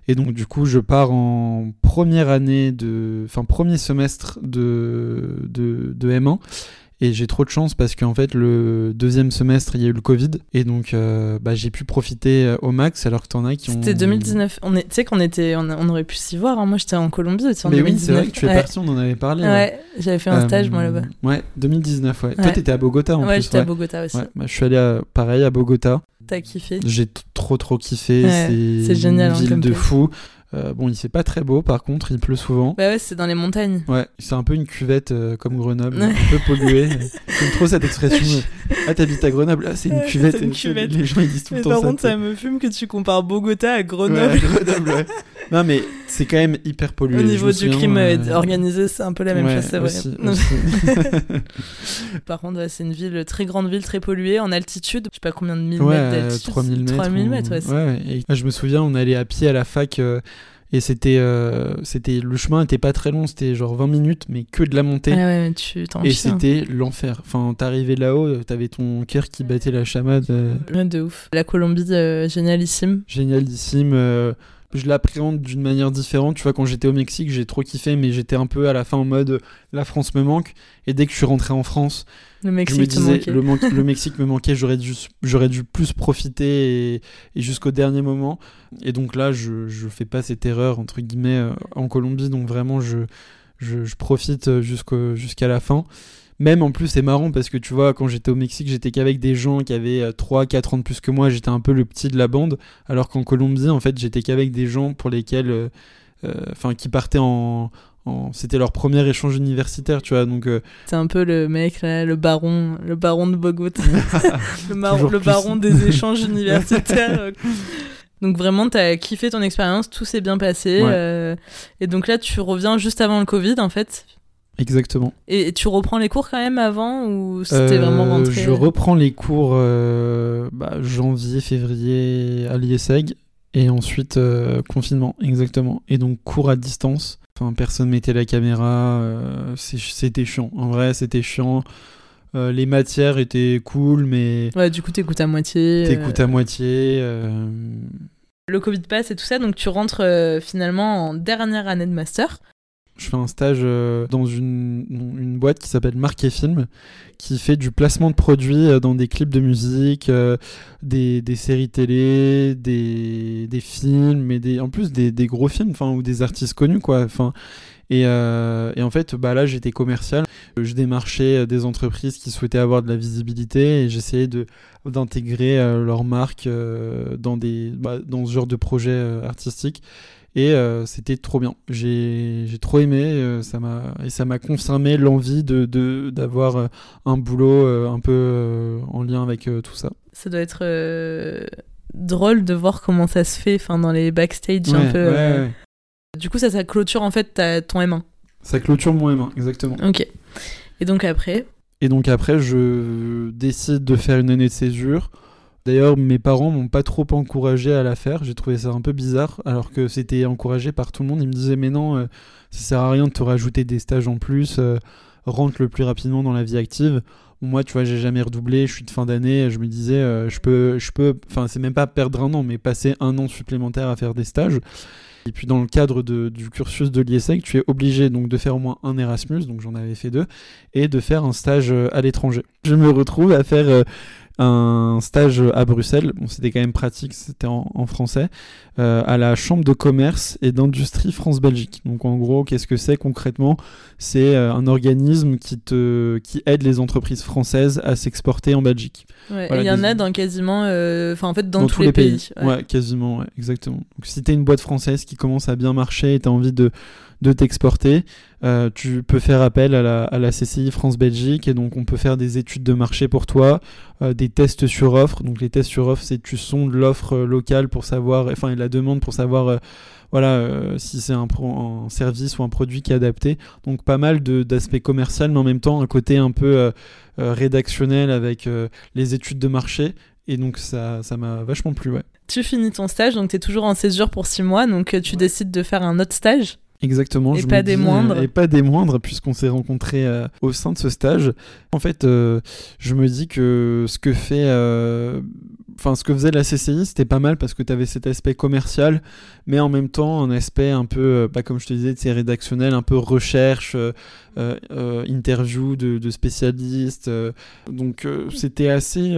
Et donc du coup, je pars en première année de, enfin premier semestre de, de, de M1. Et j'ai trop de chance parce qu'en fait, le deuxième semestre, il y a eu le Covid. Et donc, euh, bah, j'ai pu profiter euh, au max alors que t'en as qui ont. C'était 2019. Tu sais qu'on était, on, aurait pu s'y voir. Hein. Moi, j'étais en Colombie. En Mais oui, c'est vrai que tu es parti, on en avait parlé. Ouais, j'avais fait un stage, moi, là-bas. Euh, ouais, 2019, ouais. Toi, t'étais à Bogota en plus. Ouais, j'étais à Bogota aussi. Bah, je suis allé pareil à Bogota. T'as kiffé J'ai trop trop kiffé. c'est génial. Une hein, ville de fou. Euh, bon, il fait pas très beau, par contre, il pleut souvent. Bah ouais, c'est dans les montagnes. Ouais, c'est un peu une cuvette euh, comme Grenoble, un peu polluée. *laughs* J'aime trop cette expression. ah, t'habites à Grenoble Ah, c'est une, cuvette. une cuvette. Les gens ils disent tout le temps par ça. Par contre, ça me fume que tu compares Bogota à Grenoble. Ouais, Grenoble, ouais. *laughs* non, mais c'est quand même hyper pollué. Au niveau du crime euh, organisé, c'est un peu la même chose, c'est vrai. *laughs* par contre, c'est une ville, très grande ville, très polluée, en altitude. Je sais pas combien de mille mètres d'altitude. 3000 mètres. 3000 mètres, ouais. ouais et, je me souviens, on allait à pied à la fac. Et c'était, euh, c'était, le chemin était pas très long, c'était genre 20 minutes, mais que de la montée. Ah ouais, tu et c'était l'enfer. Enfin, t'arrivais là-haut, t'avais ton cœur qui battait la chamade. Euh... de ouf. La Colombie, euh, génialissime. Génialissime. Euh, je l'appréhende d'une manière différente. Tu vois, quand j'étais au Mexique, j'ai trop kiffé, mais j'étais un peu à la fin en mode la France me manque. Et dès que je suis rentré en France, le Mexique je me disais le, le, *laughs* Mexique me manquait, j'aurais dû, j'aurais dû plus profiter et, et jusqu'au dernier moment. Et donc là, je, je fais pas cette erreur entre guillemets euh, en Colombie, donc vraiment je, je, je profite jusqu'à la fin. Même en plus, c'est marrant parce que tu vois, quand j'étais au Mexique, j'étais qu'avec des gens qui avaient 3-4 euh, ans de plus que moi, j'étais un peu le petit de la bande, alors qu'en Colombie, en fait, j'étais qu'avec des gens pour lesquels. Euh, enfin, qui partaient en, c'était leur premier échange universitaire, tu vois. Donc, c'est un peu le mec là, le baron, le baron de Bogota, *laughs* *laughs* le, le baron des échanges universitaires. *laughs* Donc vraiment, tu as kiffé ton expérience, tout s'est bien passé. Euh, et donc là, tu reviens juste avant le Covid, en fait. Exactement. Et tu reprends les cours quand même avant ou c'était vraiment rentré Je reprends les cours euh, bah, janvier, février à l'IESEG et ensuite euh, confinement, exactement. Et donc cours à distance. Enfin, personne mettait la caméra. c'était chiant. En vrai, c'était chiant. les matières étaient cool, mais. Ouais, du coup, t'écoutes à moitié. T'écoutes à moitié le Covid passe et tout ça, donc tu rentres euh, finalement en dernière année de master. Je fais un stage euh, dans une, une, boîte qui s'appelle Marquet Film, qui fait du placement de produits euh, dans des clips de musique, des, des, séries télé, des, des, films, et des, en plus des, des gros films, enfin ou des artistes connus quoi. Enfin, et, et, en fait, bah là, j'étais commercial. Je démarchais des entreprises qui souhaitaient avoir de la visibilité et j'essayais d'intégrer euh, leur marque euh, dans, des, bah, dans ce genre de projet euh, artistique. Et c'était trop bien. J'ai trop aimé ça m'a et ça m'a confirmé l'envie de d'avoir un boulot un peu en lien avec tout ça. Ça doit être drôle de voir comment ça se fait enfin dans les backstage un peu. Du coup ça ça clôture en fait ton M1. Ça clôture mon M1 exactement. OK. Et donc après? Et donc après, je décide de faire une année de césure. D'ailleurs, mes parents m'ont pas trop encouragé à la faire. J'ai trouvé ça un peu bizarre, alors que c'était encouragé par tout le monde. Ils me disaient, mais non, euh, ça sert à rien de te rajouter des stages en plus. euh, rentre le plus rapidement dans la vie active. Moi, tu vois, j'ai jamais redoublé. Je suis de fin d'année. Je me disais, euh, je peux, je peux. Enfin, c'est même pas perdre un an, mais passer un an supplémentaire à faire des stages. Et puis dans le cadre du cursus de l'IESEC, tu es obligé donc de faire au moins un Erasmus, donc j'en avais fait deux, et de faire un stage euh, à l'étranger. Je me retrouve à faire un stage à Bruxelles, bon c'était quand même pratique, c'était en, en français, euh, à la Chambre de commerce et d'industrie France-Belgique. Donc en gros, qu'est-ce que c'est concrètement? C'est euh, un organisme qui, te, qui aide les entreprises françaises à s'exporter en Belgique. Ouais, Voilà, il y en a dans quasiment. euh, Enfin, en fait, dans, tous, les pays. Ouais, ouais. quasiment, ouais, exactement. Donc si t'es une boîte française qui commence à bien marcher et t'as envie de, de t'exporter, euh, tu peux faire appel à la, à la CCI France-Belgique et donc on peut faire des études de marché pour toi, euh, des tests sur offre. Donc les tests sur offre, c'est tu sondes l'offre euh, locale pour savoir, enfin et la demande pour savoir. euh, voilà, euh, si c'est un, service ou un produit qui est adapté. Donc pas mal de- d'aspects commerciaux, mais en même temps un côté un peu euh, euh, rédactionnel avec euh, les études de marché. Et donc ça ça m'a vachement plu, ouais. Tu finis ton stage, donc tu es toujours en césure pour six mois, donc tu décides de faire un autre stage. Exactement. Et je pas des dis, moindres. Et pas des moindres, puisqu'on s'est rencontrés euh, au sein de ce stage. En fait, euh, je me dis que ce que fait. euh, Enfin, ce que faisait la CCI, c'était pas mal parce que tu avais cet aspect commercial, mais en même temps un aspect un peu, bah, comme je te disais, c'est rédactionnel, un peu recherche, interview de, de spécialistes. donc c'était assez,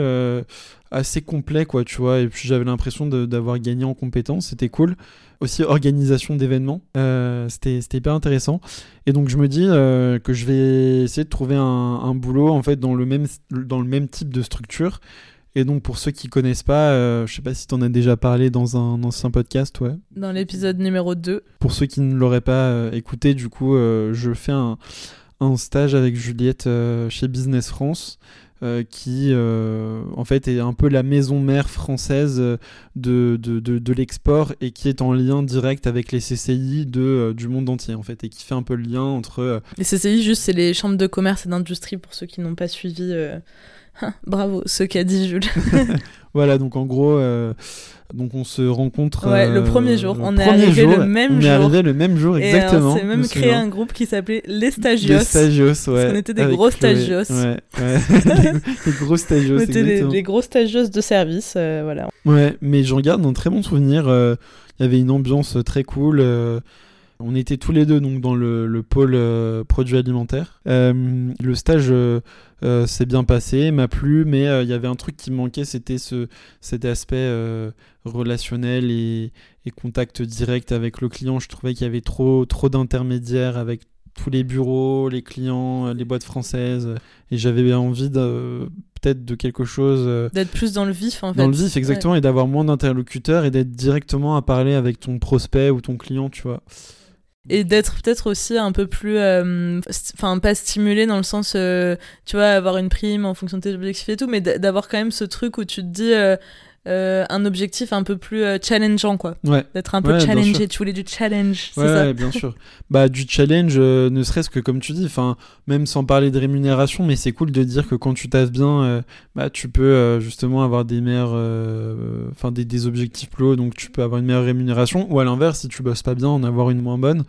assez complet, quoi, tu vois. Et puis j'avais l'impression d'avoir gagné en compétences, c'était cool aussi organisation d'événements. Euh, C'était c'était hyper intéressant. Et donc je me dis euh, que je vais essayer de trouver un, un boulot en fait dans le même dans le même type de structure. Et donc pour ceux qui connaissent pas, euh, je sais pas si tu en as déjà parlé dans un ancien podcast, ouais. Dans l'épisode numéro 2. Pour ceux qui ne l'auraient pas euh, écouté, du coup, je fais un, un stage avec Juliette chez Business France. Euh, qui euh, en fait est un peu la maison mère française euh, de, de, de, l'export et qui est en lien direct avec les CCI de, du monde entier en fait et qui fait un peu le lien entre Les CCI, juste, c'est les chambres de commerce et d'industrie pour ceux qui n'ont pas suivi. *laughs* Bravo, ce qu'a dit Jules. *laughs* *laughs* voilà donc en gros euh, donc on se rencontre Ouais, le euh, premier jour. le On est arrivé jour, le même on est jour. arrivé le même jour Et exactement on s'est même me créé un groupe qui s'appelait Les Stagios. Les stagios, ouais. qu'on était des gros stagios. Ouais, ouais. les gros stagios, On était exactement. les gros stagios de service, euh, voilà. Ouais, mais j'en garde un très bon souvenir. Il y avait une ambiance très cool. On était tous les deux donc dans le, le pôle euh, produits alimentaires. Euh, le stage euh, euh, s'est bien passé, m'a plu, mais il y avait un truc qui me manquait, c'était ce, cet aspect relationnel et, et contact direct avec le client. Je trouvais qu'il y avait trop, trop d'intermédiaires avec tous les bureaux, les clients, les boîtes françaises, et j'avais envie de peut-être de quelque chose. D'être plus dans le vif, en fait. dans le vif, exactement, et d'avoir moins d'interlocuteurs et d'être directement à parler avec ton prospect ou ton client, tu vois. Et d'être peut-être aussi un peu plus. euh, Enfin, pas stimulé dans le sens, euh, tu vois, avoir une prime en fonction de tes objectifs et tout, mais d'avoir quand même ce truc où tu te dis. Euh, un objectif un peu plus euh, challengeant, quoi. Ouais, D'être un peu Ouais, challengé. Tu voulais du challenge, c'est ouais, ça ouais, bien sûr. Bah, du challenge, euh, ne serait-ce que comme tu dis, enfin, même sans parler de rémunération, mais c'est cool de dire que quand tu taffes bien, bah, tu peux justement avoir des meilleurs, enfin, des, des objectifs plus hauts, donc tu peux avoir une meilleure rémunération, ou à l'inverse, si tu bosses pas bien, en avoir une moins bonne.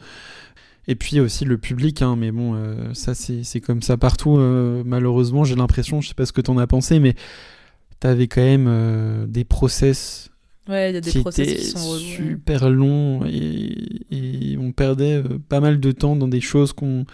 Et puis aussi le public, hein, mais bon, euh, ça c'est c'est comme ça partout, euh, malheureusement, j'ai l'impression, je sais pas ce que t'en as pensé, mais t'avais quand même euh, des process Ouais, il y a des qui process étaient qui sont super longs et, et on perdait euh, pas mal de temps dans des choses qu'on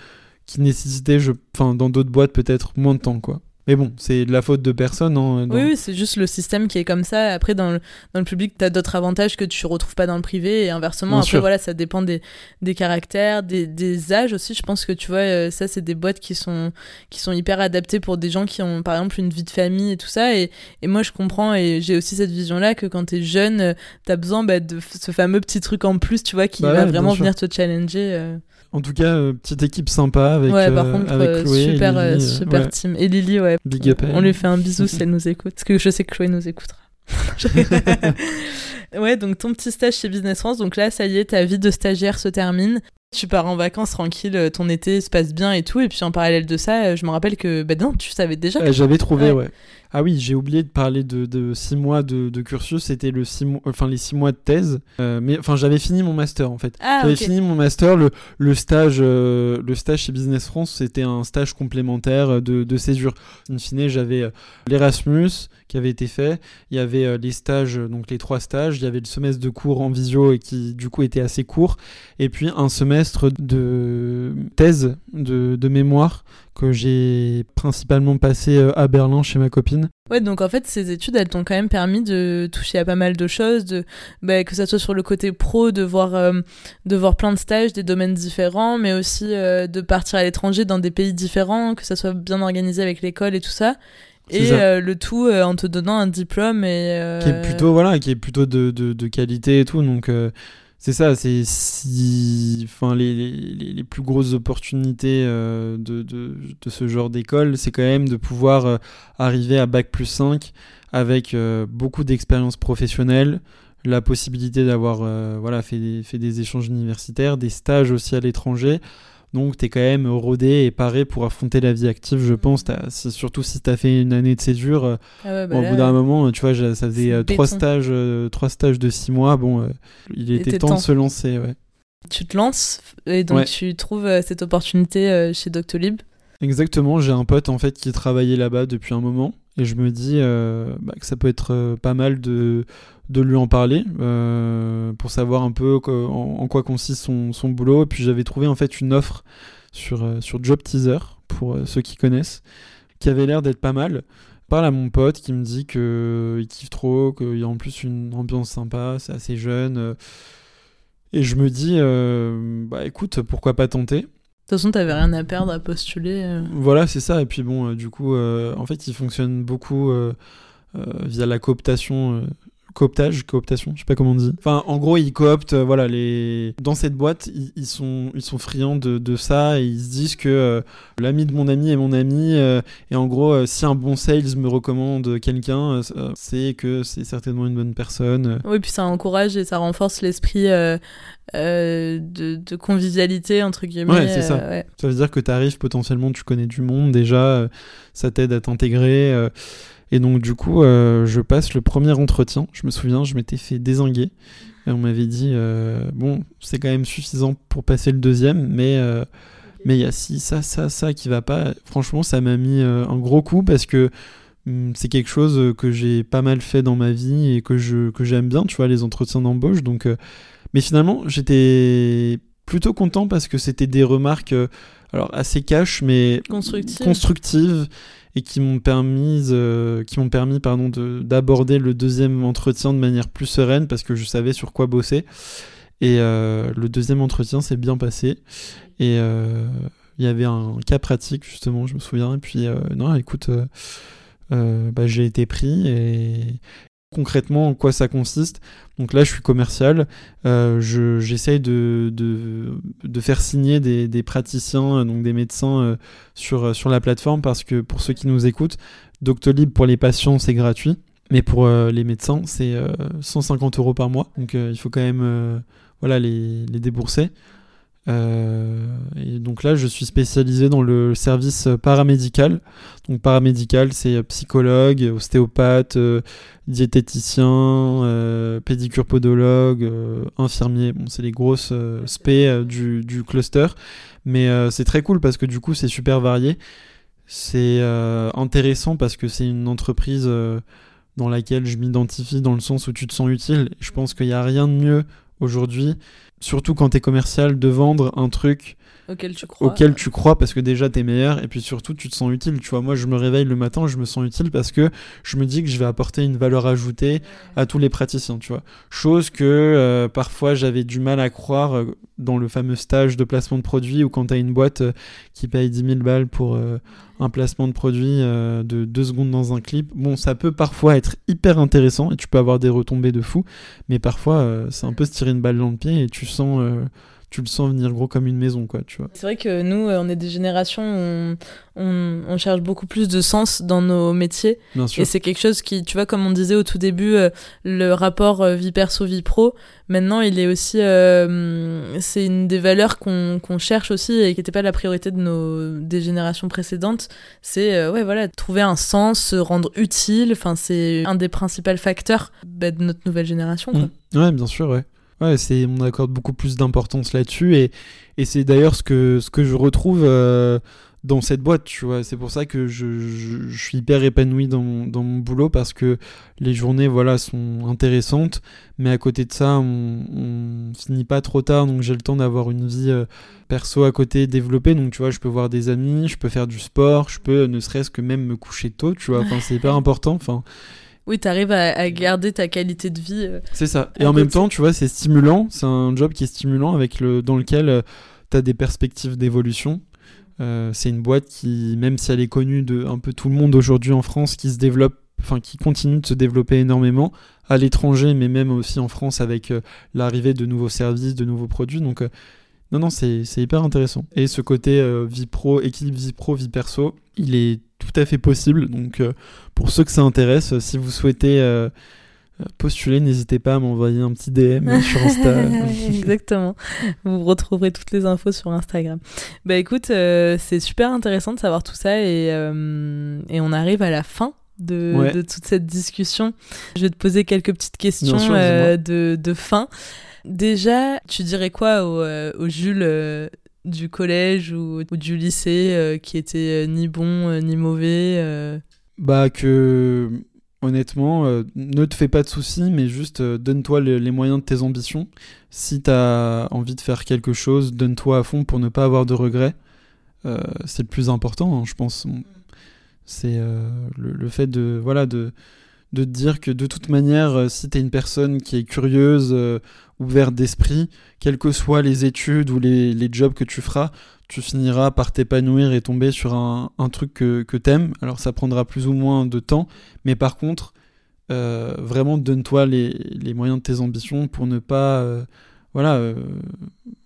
qui nécessitaient, je, enfin dans d'autres boîtes peut-être moins de temps quoi. Mais bon, c'est de la faute de personne. Hein, dans- Oui, oui, c'est juste le système qui est comme ça. Après, dans le, dans le public, tu as d'autres avantages que tu retrouves pas dans le privé. Et inversement, Bien après, sûr. voilà, ça dépend des, des caractères, des, des âges aussi. Je pense que tu vois, euh, ça, c'est des boîtes qui sont, qui sont hyper adaptées pour des gens qui ont, par exemple, une vie de famille et tout ça. Et, et moi, je comprends et j'ai aussi cette vision-là que quand tu es jeune, tu as besoin bah, de ce fameux petit truc en plus, tu vois, qui Bah va ouais, vraiment venir te challenger. euh. En tout cas, euh, petite équipe sympa avec, ouais, par euh, contre, avec euh, Chloé. super, euh, Lily, euh, super ouais. team. Et Lily, ouais. Big up On lui fait un bisou *laughs* si elle nous écoute. Parce que je sais que Chloé nous écoutera. *laughs* ouais, donc ton petit stage chez Business France. Donc là, ça y est, ta vie de stagiaire se termine. Tu pars en vacances tranquille, ton été se passe bien et tout, et puis en parallèle de ça, je me rappelle que, ben non, tu savais déjà. J'avais trouvé, ouais. Ah oui, j'ai oublié de parler de, de six mois de, de cursus. C'était le six mois, enfin les six mois de thèse. Euh, mais enfin, j'avais fini mon master en fait. Ah, j'avais fini mon master. Le, le stage, euh, le stage chez Business France, c'était un stage complémentaire de, de césure. In fine, j'avais euh, l'Erasmus qui avait été fait. Il y avait les stages, donc les trois stages. Il y avait le semestre de cours en visio et qui du coup était assez court. Et puis un semestre de thèse de, de mémoire que j'ai principalement passé à Berlin chez ma copine. Ouais, donc en fait, ces études, elles t'ont quand même permis de toucher à pas mal de choses, de, bah, que ça soit sur le côté pro, de voir, euh, de voir plein de stages, des domaines différents, mais aussi euh, de partir à l'étranger dans des pays différents, que ça soit bien organisé avec l'école et tout ça. Et euh, le tout en te donnant un diplôme et qui est plutôt voilà, qui est plutôt de, de, de qualité et tout. Donc c'est ça, c'est si, enfin, les, les, plus grosses opportunités euh, de, de, de, ce genre d'école, c'est quand même de pouvoir euh, arriver à Bac plus 5 avec euh, beaucoup d'expérience professionnelle, la possibilité d'avoir voilà, fait des échanges universitaires, des stages aussi à l'étranger, donc, tu es quand même rodé et paré pour affronter la vie active, je pense. Surtout si tu as fait une année de césure. Euh, ah bah au bout d'un moment, tu vois, ça faisait euh, trois stages, euh, trois stages de six mois. Bon, il était temps, de se lancer. Ouais. Tu te lances et donc tu trouves cette opportunité chez Doctolib? Exactement, j'ai un pote en fait qui travaillait là-bas depuis un moment et je me dis bah, que ça peut être pas mal de, de lui en parler euh, pour savoir un peu en, quoi consiste son, son, boulot. Et puis j'avais trouvé en fait une offre sur, euh, sur Job Teaser, pour euh, ceux qui connaissent, qui avait l'air d'être pas mal. Parle à mon pote qui me dit qu'il kiffe trop, qu'il y a en plus une ambiance sympa, c'est assez jeune. et je me dis, bah écoute, pourquoi pas tenter? Toute façon, t'avais rien à perdre à postuler. Voilà, c'est ça. Et puis bon, du coup, en fait, il fonctionne beaucoup via la cooptation cooptage, cooptation, je sais pas comment on dit. Enfin, en gros, ils cooptent, euh, voilà, les. Dans cette boîte, ils, sont, ils sont friands de, de, ça et ils se disent que euh, l'ami de mon ami est mon ami. Euh, et en gros, si un bon sales me recommande quelqu'un, c'est que c'est certainement une bonne personne. Oui, puis ça encourage et ça renforce l'esprit. De, de, convivialité entre guillemets. Ouais, c'est ça. Ça veut dire que tu arrives potentiellement, tu connais du monde déjà, ça t'aide à t'intégrer. Et donc, du coup, euh, je passe le premier entretien. Je me souviens, je m'étais fait désinguer. Et on m'avait dit, euh, bon, c'est quand même suffisant pour passer le deuxième, mais euh, mais il y a ci, ça, ça, ça qui va pas. Franchement, ça m'a mis un gros coup parce que hum, c'est quelque chose que j'ai pas mal fait dans ma vie et que je que j'aime bien, tu vois, les entretiens d'embauche. Donc, mais finalement, j'étais plutôt content parce que c'était des remarques alors assez cash, mais constructives et qui m'ont permis, euh, qui m'ont permis pardon, d'aborder le deuxième entretien de manière plus sereine parce que je savais sur quoi bosser. Et euh, le deuxième entretien s'est bien passé. Et euh, il y avait un cas pratique, justement, je me souviens. Et puis, non, écoute, bah, j'ai été pris. Et, concrètement en quoi ça consiste. Donc là, je suis commercial, euh, j'essaye de, faire signer des, des, praticiens, donc des médecins euh, sur, euh, la plateforme parce que pour ceux qui nous écoutent, Doctolib pour les patients, c'est gratuit. Mais pour les médecins, c'est 150 euros par mois. Donc il faut quand même les débourser. Euh, et donc là, je suis spécialisé dans le service paramédical. Donc paramédical, c'est psychologue, ostéopathe, euh, diététicien, euh, pédicure podologue, infirmier. Bon, c'est les grosses spé du, du, cluster. Mais c'est très cool parce que du coup, c'est super varié. C'est intéressant parce que c'est une entreprise dans laquelle je m'identifie dans le sens où tu te sens utile. Je pense qu'il n'y a rien de mieux aujourd'hui surtout quand tu es commercial, de vendre un truc auquel tu crois, auquel tu crois parce que déjà tu es meilleur et puis surtout tu te sens utile. Tu vois, moi je me réveille le matin, je me sens utile parce que je me dis que je vais apporter une valeur ajoutée à tous les praticiens, tu vois. Chose que euh, parfois j'avais du mal à croire euh, dans le fameux stage de placement de produit ou quand tu as une boîte euh, qui paye 10 000 balles pour un placement de produit de 2 secondes dans un clip. Bon, ça peut parfois être hyper intéressant et tu peux avoir des retombées de fou, mais parfois c'est un peu se tirer une balle dans le pied et tu sens tu le sens venir gros comme une maison, quoi, tu vois. C'est vrai que nous, on est des générations où on, on, cherche beaucoup plus de sens dans nos métiers. Bien sûr. Et c'est quelque chose qui, tu vois, comme on disait au tout début, euh, le rapport euh, vie perso, vie pro, maintenant, il est aussi. Euh, c'est une des valeurs qu'on cherche aussi et qui n'était pas la priorité de nos, des générations précédentes. C'est, ouais, voilà, trouver un sens, se rendre utile. Enfin, c'est un des principaux facteurs bah, de notre nouvelle génération, quoi. Mmh. Ouais, bien sûr, ouais. Ouais, c'est, on accorde beaucoup plus d'importance là-dessus et, et c'est d'ailleurs ce que, ce que je retrouve euh, dans cette boîte, tu vois. C'est pour ça que je, je, je suis hyper épanoui dans mon, dans mon, boulot parce que les journées, voilà, sont intéressantes, mais à côté de ça, on, on finit pas trop tard, donc j'ai le temps d'avoir une vie euh, perso à côté développée. Donc, tu vois, je peux voir des amis, je peux faire du sport, je peux ne serait-ce que même me coucher tôt, tu vois. Enfin, c'est hyper *laughs* important. Enfin, oui, tu arrives à, à, garder ta qualité de vie. Euh, c'est ça. Et en même temps, tu vois, c'est stimulant. C'est un job qui est stimulant avec le, dans lequel euh, tu as des perspectives d'évolution. Euh, c'est une boîte qui, même si elle est connue de un peu tout le monde aujourd'hui en France, qui se développe, enfin qui continue de se développer énormément à l'étranger, mais même aussi en France avec euh, l'arrivée de nouveaux services, de nouveaux produits. Donc, non, non, c'est hyper intéressant. Et ce côté vie pro, équilibre vie pro, vie perso, il est tout à fait possible. Donc, euh, pour ceux que ça intéresse, si vous souhaitez euh, postuler, n'hésitez pas à m'envoyer un petit DM sur Insta. *laughs* Exactement. Vous retrouverez toutes les infos sur Instagram. Bah écoute, euh, c'est super intéressant de savoir tout ça et, euh, et on arrive à la fin. De, Ouais. de toute cette discussion. Je vais te poser quelques petites questions sûr, euh, de, de fin. Déjà, tu dirais quoi au, euh, au Jules euh, du collège ou, ou du lycée euh, qui était euh, ni bon euh, ni mauvais euh, Bah que honnêtement, euh, ne te fais pas de soucis, mais juste euh, donne-toi le- les moyens de tes ambitions. Si t'as envie de faire quelque chose, donne-toi à fond pour ne pas avoir de regrets. Euh, c'est le plus important, hein, je pense. On- C'est euh, le, le fait de voilà de de te dire que de toute manière, euh, si t'es une personne qui est curieuse, euh, ouverte d'esprit, quelles que soient les études ou les, jobs que tu feras, tu finiras par t'épanouir et tomber sur un, truc que, que t'aimes. Alors ça prendra plus ou moins de temps, mais par contre, euh, vraiment donne-toi les, les moyens de tes ambitions pour ne pas voilà,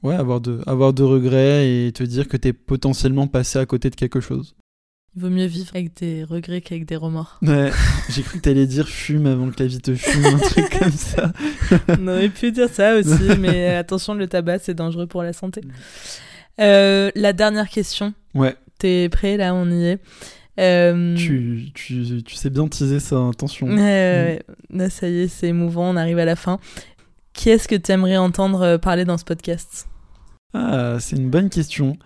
ouais, avoir, de, avoir de regrets et te dire que t'es potentiellement passé à côté de quelque chose. Il vaut mieux vivre avec des regrets qu'avec des remords. Ouais, *laughs* j'ai cru que t'allais dire fume avant que la vie te fume, un truc *laughs* comme ça. On aurait pu dire ça aussi, *laughs* mais attention, le tabac, c'est dangereux pour la santé. Euh, la dernière question. Ouais, T'es prêt là On y est. Euh, tu, tu, tu sais bien teaser ça, attention. ouais, ouais, ouais. Là, ça y est, c'est émouvant, on arrive à la fin. Qui est-ce que tu aimerais entendre euh, parler dans ce podcast? Ah, c'est une bonne question.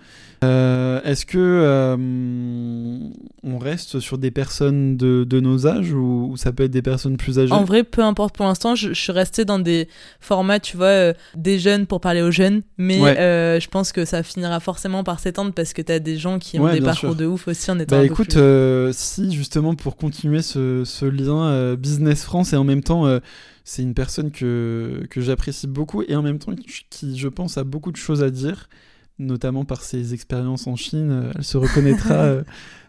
Euh, Est-ce que euh, on reste sur des personnes de, de nos âges ou, ou ça peut être des personnes plus âgées? En vrai, peu importe pour l'instant, je, je suis restée dans des formats, tu vois, euh, des jeunes pour parler aux jeunes, mais Ouais. je pense que ça finira forcément par s'étendre parce que t'as des gens qui ont Ouais, des parcours sûr. de ouf aussi en étant Bah écoute, plus- si justement pour continuer ce, ce lien Business France et en même temps c'est une personne que, que j'apprécie beaucoup et en même temps qui, je pense a beaucoup de choses à dire, notamment par ses expériences en Chine, euh, elle se reconnaîtra. *laughs* euh,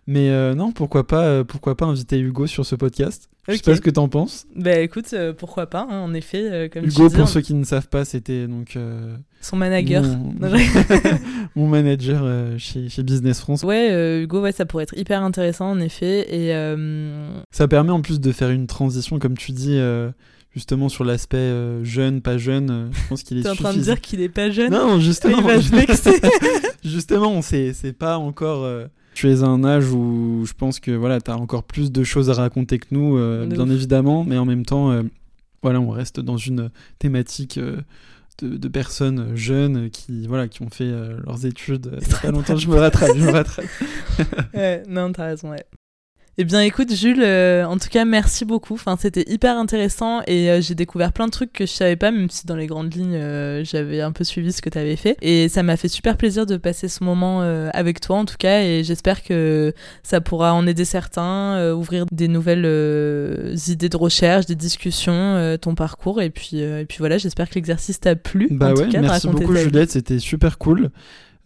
mais euh, non, pourquoi pas, pourquoi pas inviter Hugo sur ce podcast? Je sais pas ce que t'en penses. Bah écoute, euh, pourquoi pas, hein, en effet, euh, comme Hugo, tu dis, pour on- ceux qui ne savent pas, c'était donc son manager. mon, *laughs* mon manager chez, chez Business France. Ouais, Hugo, ouais, ça pourrait être hyper intéressant en effet. Et Ça permet en plus de faire une transition, comme tu dis, justement sur l'aspect euh, jeune, pas jeune. euh, je pense qu'il est *laughs* t'es en train de dire qu'il est pas jeune Non, justement. Il va *laughs* justement, c'est pas encore. euh, tu es à un âge où je pense que voilà, t'as encore plus de choses à raconter que nous, bien ouf. évidemment, mais en même temps, voilà, on reste dans une thématique. de, de personnes jeunes qui voilà qui ont fait leurs études pas longtemps je me rattrape je me *laughs* rattrape ouais, non, t'as raison, ouais. Eh bien, écoute, Jules, euh, en tout cas, merci beaucoup. Enfin, c'était hyper intéressant et euh, j'ai découvert plein de trucs que je savais pas, même si dans les grandes lignes, euh, j'avais un peu suivi ce que t'avais fait. Et ça m'a fait super plaisir de passer ce moment avec toi, en tout cas, et j'espère que ça pourra en aider certains, ouvrir des nouvelles idées de recherche, des discussions, ton parcours. Et puis, et puis voilà, j'espère que l'exercice t'a plu. Bah en ouais, tout cas, merci beaucoup. Juliette, c'était super cool.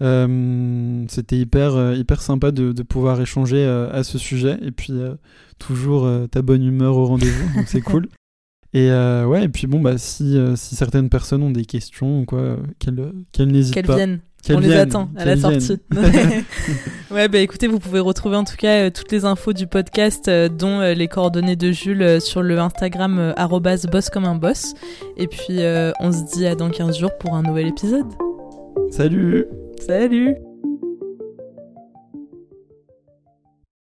Euh, c'était hyper, euh, hyper sympa de, de pouvoir échanger euh, à ce sujet et puis toujours ta bonne humeur au rendez-vous, donc c'est *laughs* cool. Et euh, ouais, et puis bon, bah, si, euh, si certaines personnes ont des questions ou quoi, qu'elles qu'elles n'hésitent Qu'elles pas. viennent. Qu'elles On les attend à la qu'elles sortie. *laughs* *laughs* ouais, bah écoutez, vous pouvez retrouver en tout cas euh, toutes les infos du podcast, dont les coordonnées de Jules sur le Instagram boss comme un boss. Et puis, on se dit à dans 15 jours pour un nouvel épisode. Salut Salut